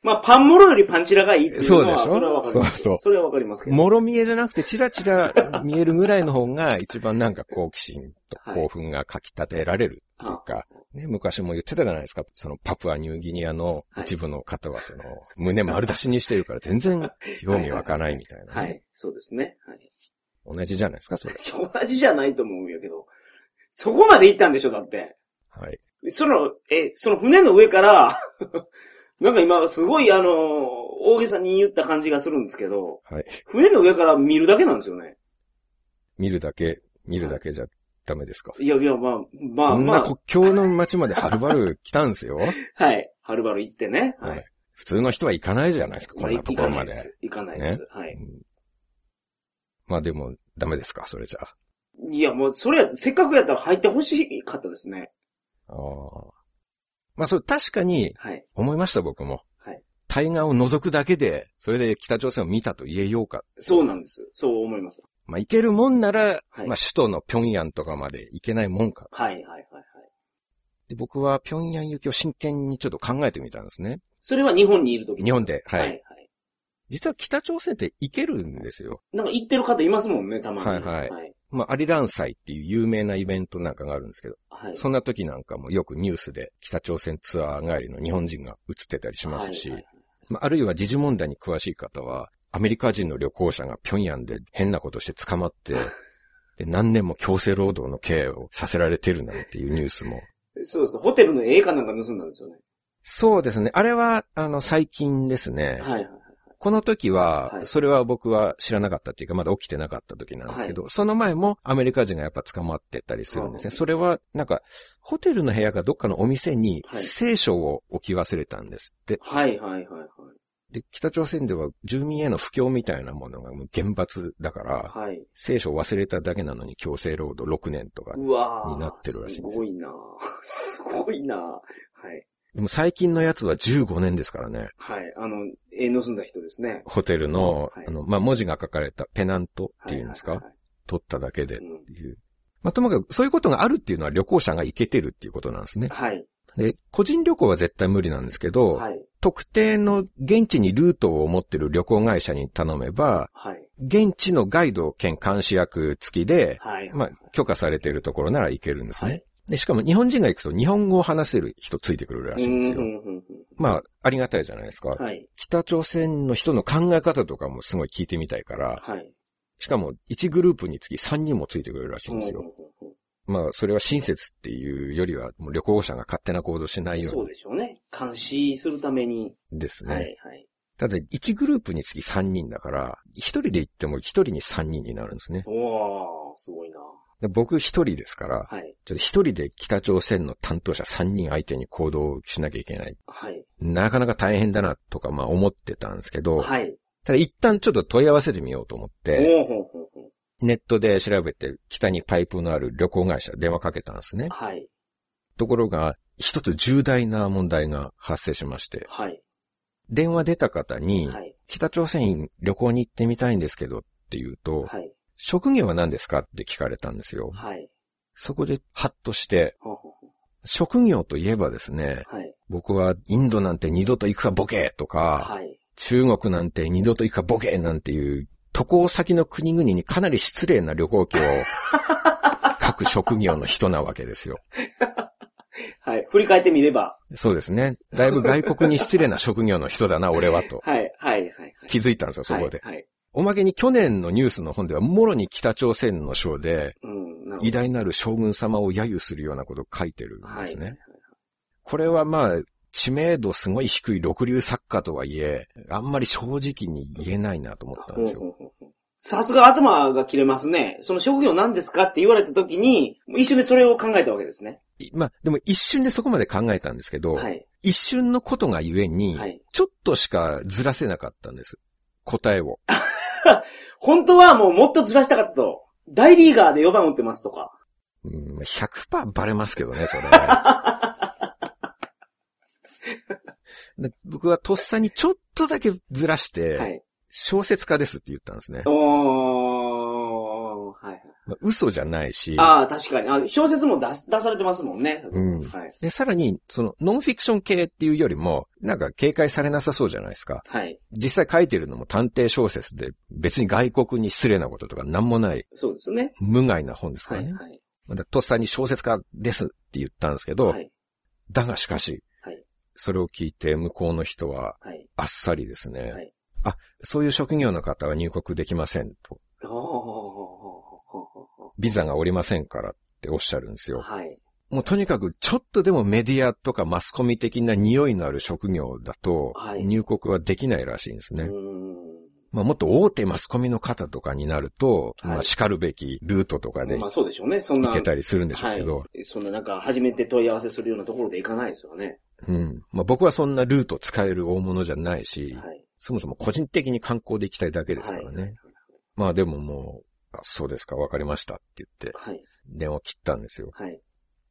まあ、パンモロよりパンチラがいいっていうのは、そうでしょ？それはわかります。そうそうそれはわかりますけど。もろ見えじゃなくてチラチラ見えるぐらいの方が一番なんか好奇心と <laughs> 興奮がかき立てられるっていうか、ね、昔も言ってたじゃないですか。そのパプアニューギニアの一部の方はその胸丸出しにしてるから全然興味湧かないみたいな、ねはい。そうですね。はい。同じじゃないですか、それ。同じじゃないと思うんやけど。そこまで行ったんでしょ、だって。はい。その、え、その船の上から、<laughs> なんか今すごいあの、大げさに言った感じがするんですけど、はい。船の上から見るだけなんですよね。見るだけ、見るだけじゃダメですか？いやいや、まあ、まあ、こんまあ、な国境の街まではるばる来たんですよ。<laughs> はい。はるばる行ってね。ははいい。。普通の人は行かないじゃないですか、こんなところまで。行かないです。行かないです。はい。うんまあでも、ダメですか、それじゃあ。いや、もう、それや、せっかくやったら入ってほしかったですね。ああ。まあそれ確かにはい。思いました、僕も。はい。対岸を覗くだけで、それで北朝鮮を見たと言えようか。そうなんです。そう思います。まあ行けるもんなら、はいまあ首都の平壌とかまで行けないもんか。はい、はい、はい、はい。で僕は平壌行きを真剣にちょっと考えてみたんですね。それは日本にいるとき日本で。はい。はい、はい。実は北朝鮮って行けるんですよ。なんか行ってる方いますもんね、たまに。はいはいはい。まあアリラン祭っていう有名なイベントなんかがあるんですけど、はい。そんな時なんかもよくニュースで北朝鮮ツアー帰りの日本人が映ってたりしますし、はいはいまあ、あるいは時事問題に詳しい方は、アメリカ人の旅行者が平壌で変なことして捕まって、<laughs> で何年も強制労働の刑をさせられてるなんていうニュースも。そうです。ホテルの映画なんか盗んだんですよね。そうですね。あれは、あの、最近ですね。はい、はい。この時はは、いそれは僕は知らなかったっていうか、まだ起きてなかった時なんですけど、その前もアメリカ人がやっぱ捕まってたりするんですね。うんそれは、なんか、ホテルの部屋かどっかのお店にはい聖書を置き忘れたんですって。はいはいはいはい。で、北朝鮮では住民への布教みたいなものがもう厳罰だから、はい。聖書を忘れただけなのに強制労働6年とか。になってるらしいんですすごいな <laughs> すごいなはい。でも最近のやつは15年ですからね。はい。あの、絵盗んだ人ですね。ホテルの、はいあの、まあ、文字が書かれたペナントっていうんですか、はいはい取っただけでっはいていう。まあ、ともかくそういうことがあるっていうのは旅行者が行けてるっていうことなんですね。はい。で、個人旅行は絶対無理なんですけど、はい。特定の現地にルートを持ってる旅行会社に頼めば、はい。現地のガイド兼監視役付きで、はい。まあ、許可されているところなら行けるんですね。はいで、しかも日本人が行くと日本語を話せる人ついてくるらしいんですよ。まあ、ありがたいじゃないですか。うんはい。北朝鮮の人の考え方とかもすごい聞いてみたいから、はい。しかも1グループにつき3人もついてくれるらしいんですよ。まあ、それは親切っていうよりは、もう旅行者が勝手な行動しないよそううでしょうね。監視するために。にですね。はい。はい。ただ、1グループにつき3人だから、1人で行っても1人に3人になるんですね。おー、すごいなで僕1人ですから、はい。ちょっと1人で北朝鮮の担当者3人相手に行動しなきゃいけない。はい。なかなか大変だなとか、まあ思ってたんですけど、はい。ただ一旦ちょっと問い合わせてみようと思っおて、ネットで調べて北にパイプのある旅行会社電話かけたんですね。はい。ところが、一つ重大な問題が発生しまして、はい。電話出た方に、はい。北朝鮮旅行に行ってみたいんですけどって言うと、はい。職業は何ですかって聞かれたんですよ。はい。そこでハッとして、ほうほうほ職業といえばですね、うはい。僕はインドなんて二度と行くかボケとか、はい。中国なんて二度と行くかボケなんていう、渡航先の国々にかなり失礼な旅行記を <laughs> 書く職業の人なわけですよ。はい。振り返ってみれば。そうですね。だいぶ外国に失礼な職業の人だな、俺はと。はい。はい。はい。気づいたんですよ、そこで。はい。はい。おまけに去年のニュースの本では、もろに北朝鮮の章で、偉大なる将軍様を揶揄するようなことを書いてるんはい。ですね。これはまあ、知名度すごい低い六流作家とはいえ、あんまり正直に言えないなと思ったんですよ。さすが頭が切れますね。その職業何ですかって言われた時に、一瞬でそれを考えたわけですね。いまあ、でも一瞬でそこまで考えたんですけど、はい。一瞬のことがゆえに、はい。ちょっとしかずらせなかったんです。答えを。<laughs> <laughs> 本当はもうもっとずらしたかったと。大リーガーで4番打ってますとか。うん、100%バレますけどね、それ <laughs> 僕はとっさにちょっとだけずらして、はい。小説家ですって言ったんですね。おー、嘘じゃないし、ああ、確かに。あ小説も出し出されてますもんね。うんはい。で、さらに、その、ノンフィクション系っていうよりも、なんか警戒されなさそうじゃないですか。はい。実際書いてるのも探偵小説で、別に外国に失礼なこととかなんもない、そうですね。無害な本ですからね。はい。はい。まだとっさに小説家ですって言ったんですけど、はい。だがしかし、はいそれを聞いて向こうの人ははい。あっさりですね、はいあ、そういう職業の方は入国できませんと。ほうほうほうほうほうほうほビザがおりませんからっておっしゃるんですよ。うはい。もうとにかくちょっとでもメディアとかマスコミ的な匂いのある職業だとはい入国はできないらしいんですね。うーん。まあもっと大手マスコミの方とかになると、はいまあ叱るべきルートとかでまあそうでしょうね。そんな。行けたりするんでしょうけど、はい。そんななんか初めて問い合わせするようなところで行かないですよね。うん。まあ僕はそんなルート使える大物じゃないし、はい。そもそも個人的に観光で行きたいだけですからね。はい。まあでももう、あそうですか、わかりましたって言って、はい。電話を切ったんですよ。はい。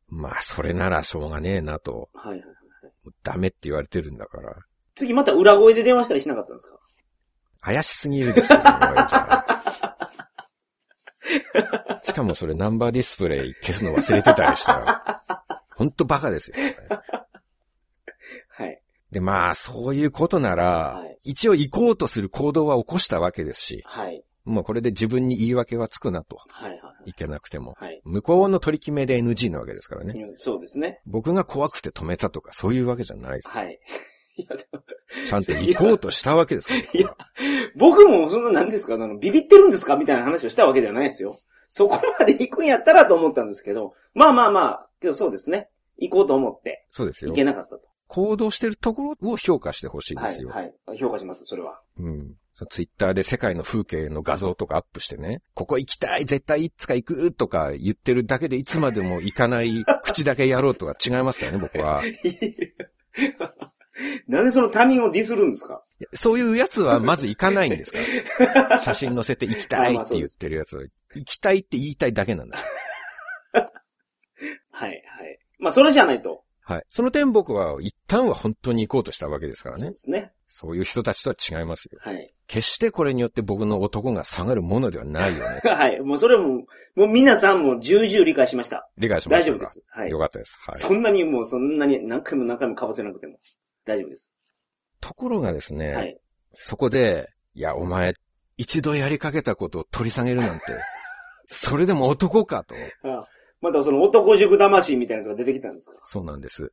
まあそれならしょうがねえなと、はい。はい。ダメって言われてるんだから、次また裏声で電話したりしなかったんですか？怪しすぎるでしょ、<laughs> しかもそれナンバーディスプレイ消すの忘れてたりしたら、ほんとバカですよ。これはい。で、まあ、そういうことなら、はい一応行こうとする行動は起こしたわけですし、はい。もうこれで自分に言い訳はつくなと。はい。はい。いけなくても。はい。向こうの取り決めで NG なわけですからね。そうですね。僕が怖くて止めたとか、そういうわけじゃないです。はい。<laughs> いや、でもちゃんと行こうとしたわけですから。いや僕もそんな何ですか？あの、ビビってるんですかみたいな話をしたわけじゃないですよ。そこまで行くんやったらと思ったんですけど、まあまあまあ、けどそうですね。行こうと思って、そうですよ行。けなかったと。行動してるところを評価してほしいんではい、すよ。はい。評価します、それは。うん。ツイッターで世界の風景の画像とかアップしてね、ここ行きたい、絶対いつか行くとか言ってるだけでいつまでも行かない、<laughs> 口だけやろうとか違いますからね、僕は。<laughs> なんでその他人をディスるんですか？そういうやつはまず行かないんですか？ら。<laughs> 写真載せて行きたいって言ってるやつは、行きたいって言いたいだけなんだ。はい、はい。まあ、それじゃないと。はい。その点僕は一旦は本当に行こうとしたわけですからねそうで。すね。そういう人たちとは違いますよ。はい。決してこれによって僕の男が下がるものではないよね。<laughs> はい。もうそれも、もう皆さんも重々理解しました。理解しましたか大丈夫です。はいよ。かったです。はい。そんなにもうそんなに何回も何回も被せなくても大丈夫です。ところがですね、はい。そこで、いや、お前、一度やりかけたことを取り下げるなんて、<laughs> それでも男かと。あまたその男塾魂みたいなやつが出てきたんですか？そうなんです。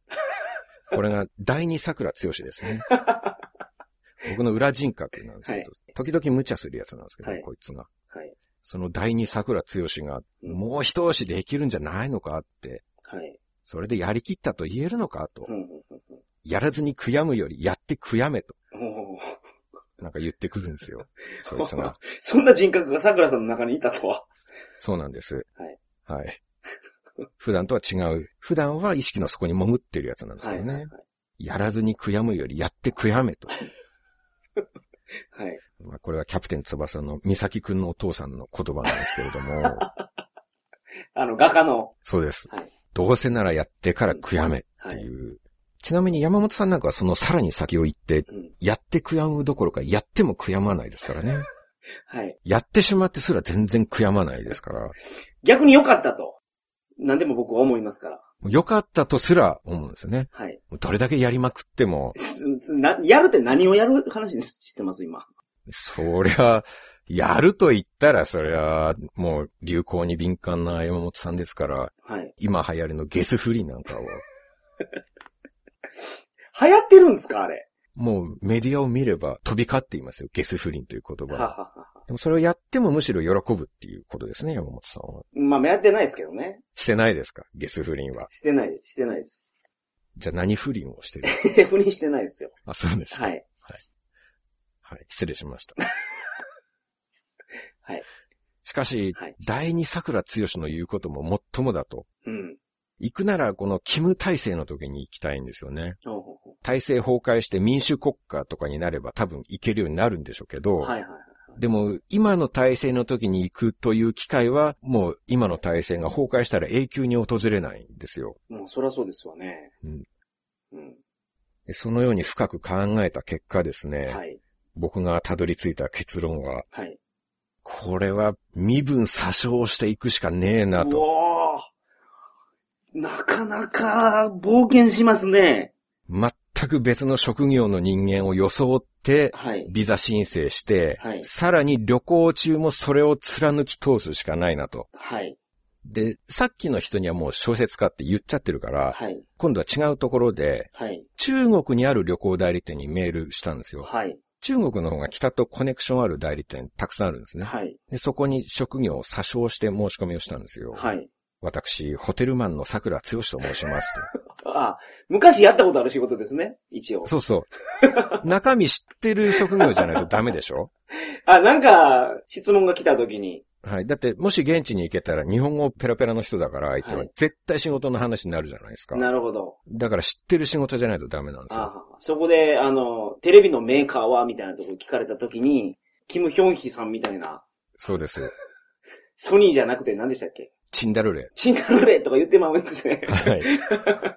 これが第二桜剛ですね。<laughs> 僕の裏人格なんですけど、時々無茶するやつなんですけど、はいこいつが。はい。その第二桜剛が、うんもう一押しできるんじゃないのかって、はい。それでやりきったと言えるのかとう。んうんうんやらずに悔やむよりやって悔やめと、なんか言ってくるんですよ。<laughs> そいつが。そんな人格が桜さんの中にいたとは。そうなんです。はい。はい。普段とは違う。普段は意識の底に潜ってるやつなんですけどね。はい。やらずに悔やむよりやって悔やめと。<laughs> はい。まあ、これはキャプテン翼の美咲くんのお父さんの言葉なんですけれども、<laughs> あの、画家の。そうです。はい。どうせならやってから悔やめっていう。ちなみに山本さんなんかはそのさらに先を行って、うん。やって悔やむどころかやっても悔やまないですからね。<laughs> はい。やってしまってすら全然悔やまないですから。逆に良かったと。何でも僕は思いますから。良かったとすら思うんですよね。はい。どれだけやりまくっても、な、やるって何をやる話です。知ってます今。そりゃ、やると言ったら、そりゃ、もう流行に敏感な山本さんですから、はい。今流行りのゲス不倫なんかを、<laughs> 流行ってるんですかあれ。もうメディアを見れば飛び交っていますよ。ゲス不倫という言葉ははは。はは。でもそれをやってもむしろ喜ぶっていうことですね、山本さんは。まあ、やってないですけどね。してないですか？ゲス不倫は。してない、してないです。じゃあ何不倫をしてるんですか？<laughs> 不倫してないですよ。あ、そうですか。はい。はい。失礼しました。<laughs> はい。しかし、はい第二桜剛の言うことももっともだと。うん。行くならこのキム体制の時に行きたいんですよね。体制崩壊して民主国家とかになれば多分行けるようになるんでしょうけど、うはいはいはい。でも今の体制の時に行くという機会はもう今の体制が崩壊したら永久に訪れないんですよ。もうそりゃそうですわね。うん。うん。でそのように深く考えた結果ですね、はい。僕がたどり着いた結論は、はい。これは身分詐称していくしかねえなうと。なかなか冒険しますね。全く別の職業の人間を装って、はい。ビザ申請して、はいさらに旅行中もそれを貫き通すしかないなと。はい。で、さっきの人にはもう小説家って言っちゃってるから、はい。今度は違うところで、はい。中国にある旅行代理店にメールしたんですよ。はい。中国の方が北とコネクションある代理店たくさんあるんですね。はい。でそこに職業を詐称して申し込みをしたんですよ。はい。私、ホテルマンの桜剛と申します <laughs> あ、昔やったことある仕事ですね。一応と。。そうそう。<laughs> 中身知ってる職業じゃないとダメでしょ？<laughs> あ、なんか、質問が来た時に。はい。だって、もし現地に行けたら日本語ペラペラの人だから相手ははい絶対仕事の話になるじゃないですか。なるほど。だから知ってる仕事じゃないとダメなんですよ。あそこで、あの、テレビのメーカーはみたいなところ聞かれた時に、キム・ヒョンヒさんみたいな、そうです。ソニーじゃなくて何でしたっけ？チンダルレ。シンダルレとか言ってまうんですね。はい。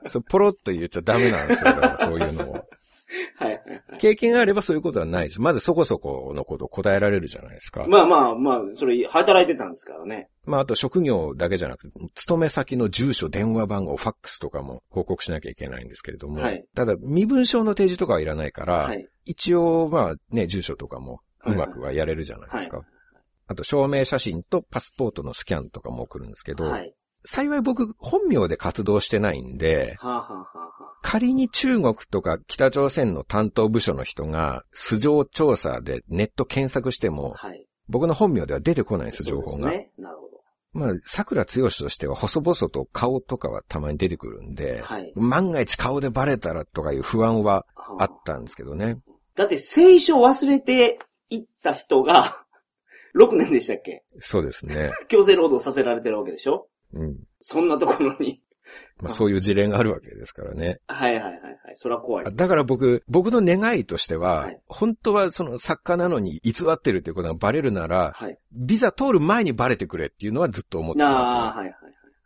そう、ポロッと言っちゃダメなんですよ。だからそういうのを。<laughs> はい。経験があればそういうことはないし、まずそこそこのことを答えられるじゃないですか。まあまあまあ、それ、働いてたんですからね。まあ、あと職業だけじゃなくて、勤め先の住所、電話番号、ファックスとかも報告しなきゃいけないんですけれども、はいただ、身分証の提示とかはいらないから、はい。一応、まあね、住所とかもうはいまくはやれるじゃないですか。はあと、証明写真とパスポートのスキャンとかも送るんですけど、はい。幸い僕、本名で活動してないんで、はあ、はあはあは仮に中国とか北朝鮮の担当部署の人が素性調査でネット検索しても、あ、はい。僕の本名では出てこないんです、情報が。ね。なるほど。まあ、桜つよしとしては細々と顔とかはたまに出てくるんで、はい。万が一顔でバレたらとかいう不安はあったんですけどね。だって聖書忘れていった人が、6年でしたっけ？そうですね。<laughs> 強制労働させられてるわけでしょ？うん。そんなところに。<laughs> まあ、そういう事例があるわけですからね。はいはいはいはい。それは怖いです。だから僕、僕の願いとしては、はい本当はその作家なのに偽ってるっていうことがバレるなら、はい。ビザ通る前にバレてくれっていうのはずっと思ってたんですよ。ああ、はいはい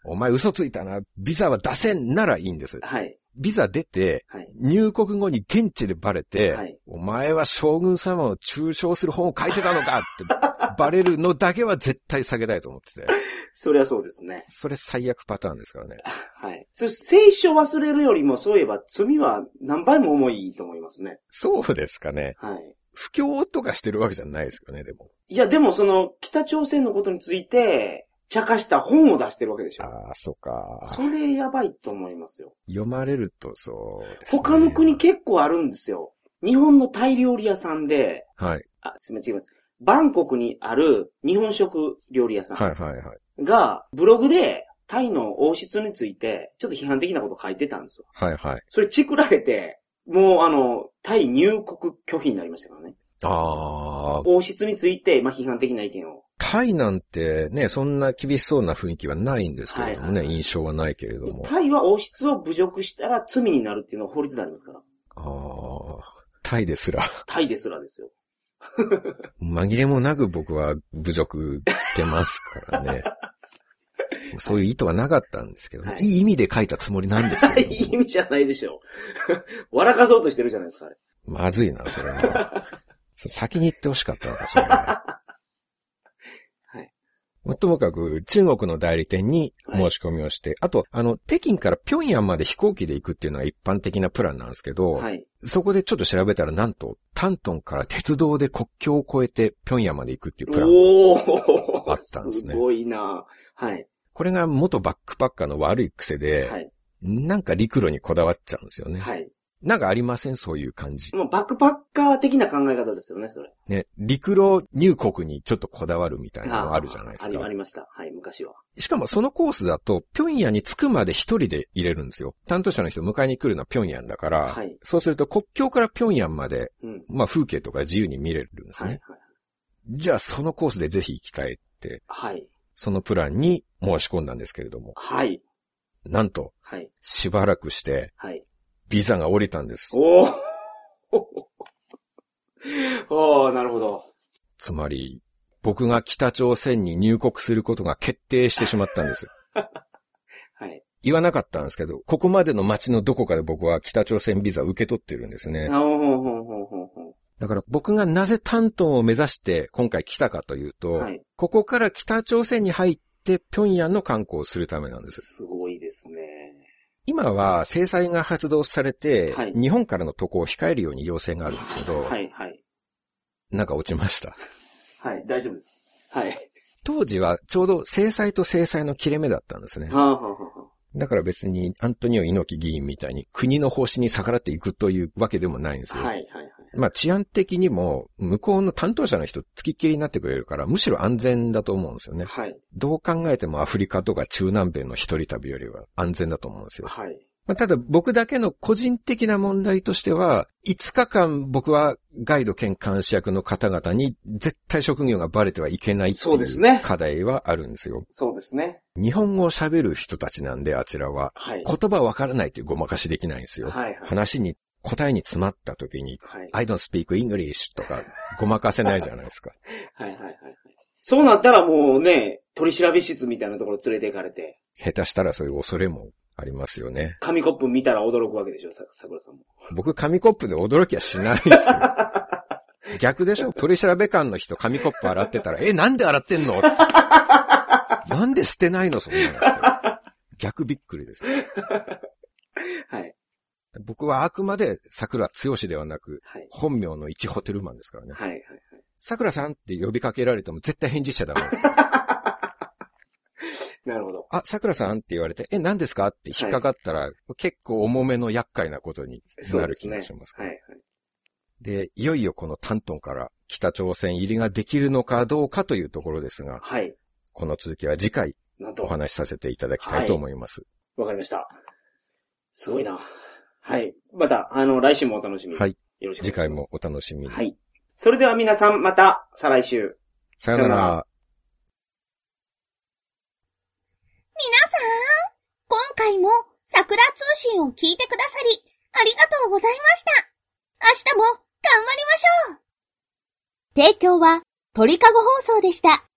お前嘘ついたな。ビザは出せんならいいんです。はい。はい。ビザ出て、はい。入国後に現地でバレて、はいお前は将軍様を中傷する本を書いてたのかって <laughs> バレるのだけは絶対避けたいと思ってて。そりゃそうですね。それ最悪パターンですからね。はい。そして聖書忘れるよりも、そういえば罪は何倍も重いと思いますね。そうですかね。はい。不況とかしてるわけじゃないですよね、でも。いや、でもその、北朝鮮のことについて、茶化した本を出してるわけでしょ。ああ、そうか。それやばいと思いますよ。読まれるとそうね。他の国結構あるんですよ。日本のタイ料理屋さんで、はい。あ、すみません、違います。バンコクにある日本食料理屋さんはいはいはい。が、ブログでタイの王室について、ちょっと批判的なこと書いてたんですよ。はいはい。それチクられて、もうあの、タイ入国拒否になりましたからね。ああ、王室について、まあ、批判的な意見を。タイなんてね、そんな厳しそうな雰囲気はないんですけれどもね、はいはい印象はないけれども。タイは王室を侮辱したら罪になるっていうのが法律でありますから。ああ、タイですら、タイですらですよ。<laughs> 紛れもなく僕は侮辱してますからね。<laughs> そういう意図はなかったんですけど、ねはいい、い意味で書いたつもりなんですけれども <laughs> いい意味じゃないでしょう。笑かそうとしてるじゃないですか、あれ。まずいな、それは。先に言ってほしかったな、それは。ともかく、中国の代理店に申し込みをして、あと、あの、北京から平壌まで飛行機で行くっていうのが一般的なプランなんですけど、はい。そこでちょっと調べたら、なんと、丹東から鉄道で国境を越えて平壌まで行くっていうプラン。おーあったんですねすごいなはい。これが元バックパッカーの悪い癖で、はい。なんか陸路にこだわっちゃうんですよね。はい。なんかありません？そういう感じ。もうバックパッカー的な考え方ですよね、それ。ね、陸路入国にちょっとこだわるみたいなのあるじゃないですかありあ。りました。はい、昔は。しかもそのコースだと、平壌に着くまで一人で入れるんですよ。担当者の人迎えに来るのは平壌だから、はいそうすると国境から平壌まで、うん。まあ風景とか自由に見れるんですはい、ね。はい。じゃあそのコースでぜひ行きたいって、はい。そのプランに申し込んだんですけれども、はい。なんと、はい。しばらくして、はい。ビザが降りたんです。おー <laughs> おーなるほど。つまり、僕が北朝鮮に入国することが決定してしまったんです。<laughs> はい。言わなかったんですけど、ここまでの街のどこかで僕は北朝鮮ビザを受け取ってるんですねだから僕がなぜ丹東を目指して今回来たかというと、はいここから北朝鮮に入って平壌の観光をするためなんです。すごいですね。今は制裁が発動されて、はい日本からの渡航を控えるように要請があるんですけど、はい、はい。なんか落ちました？はい、大丈夫です。はい。当時はちょうど制裁と制裁の切れ目だったんですね。はあ、はあはあ、だから別にアントニオ猪木議員みたいに国の方針に逆らっていくというわけでもないんですよ。はい、はい、はい。まあ治安的にも向こうの担当者の人付きっきりになってくれるからむしろ安全だと思うんですよね。はい、どう考えてもアフリカとか中南米の一人旅よりは安全だと思うんですよ。はい。まあ、ただ僕だけの個人的な問題としては、5日間僕はガイド兼監視役の方々に絶対職業がバレてはいけないっていうそうですね課題はあるんですよ。そうですね。日本語を喋る人たちなんで、あちらは。はい。言葉わからないっていうごまかしできないんですよ。はい、はい。話に、答えに詰まった時に、はい。I don't speak English とかごまかせないじゃないですか。<laughs> はい、はい、はい。そうなったらもうね、取り調べ室みたいなところ連れて行かれて、下手したらそういう恐れもありますよね。紙コップ見たら驚くわけでしょ、さ桜さんも。僕紙コップで驚きはしないですよ。<laughs> 逆でしょ？取り調べ官の人紙コップ洗ってたら、<laughs> え、なんで洗ってんの？なんで捨てないの？そんなのって。逆びっくりです。はい。僕はあくまで桜剛ではなく、はい。本名の一ホテルマンですからね。はい、はい。桜さんって呼びかけられても絶対返事しちゃダメです。<laughs> なるほど。あ、桜さんって言われて、え、何ですかって引っかかったら、結構重めの厄介なことになる気がします。はい、はい。で、いよいよこの丹東から北朝鮮入りができるのかどうかというところですが、はい。この続きは次回なんと。お話しさせていただきたいと思います。わかりました。すごいな。はい。また、あの、来週もお楽しみに。はい。よろしくお次願いします。回もお楽しみに。はい。それでは皆さん、また、再来週。さよなさよなら。皆さん、今回も桜通信を聞いてくださり、ありがとうございました。明日も頑張りましょう提供は鳥かご放送でした。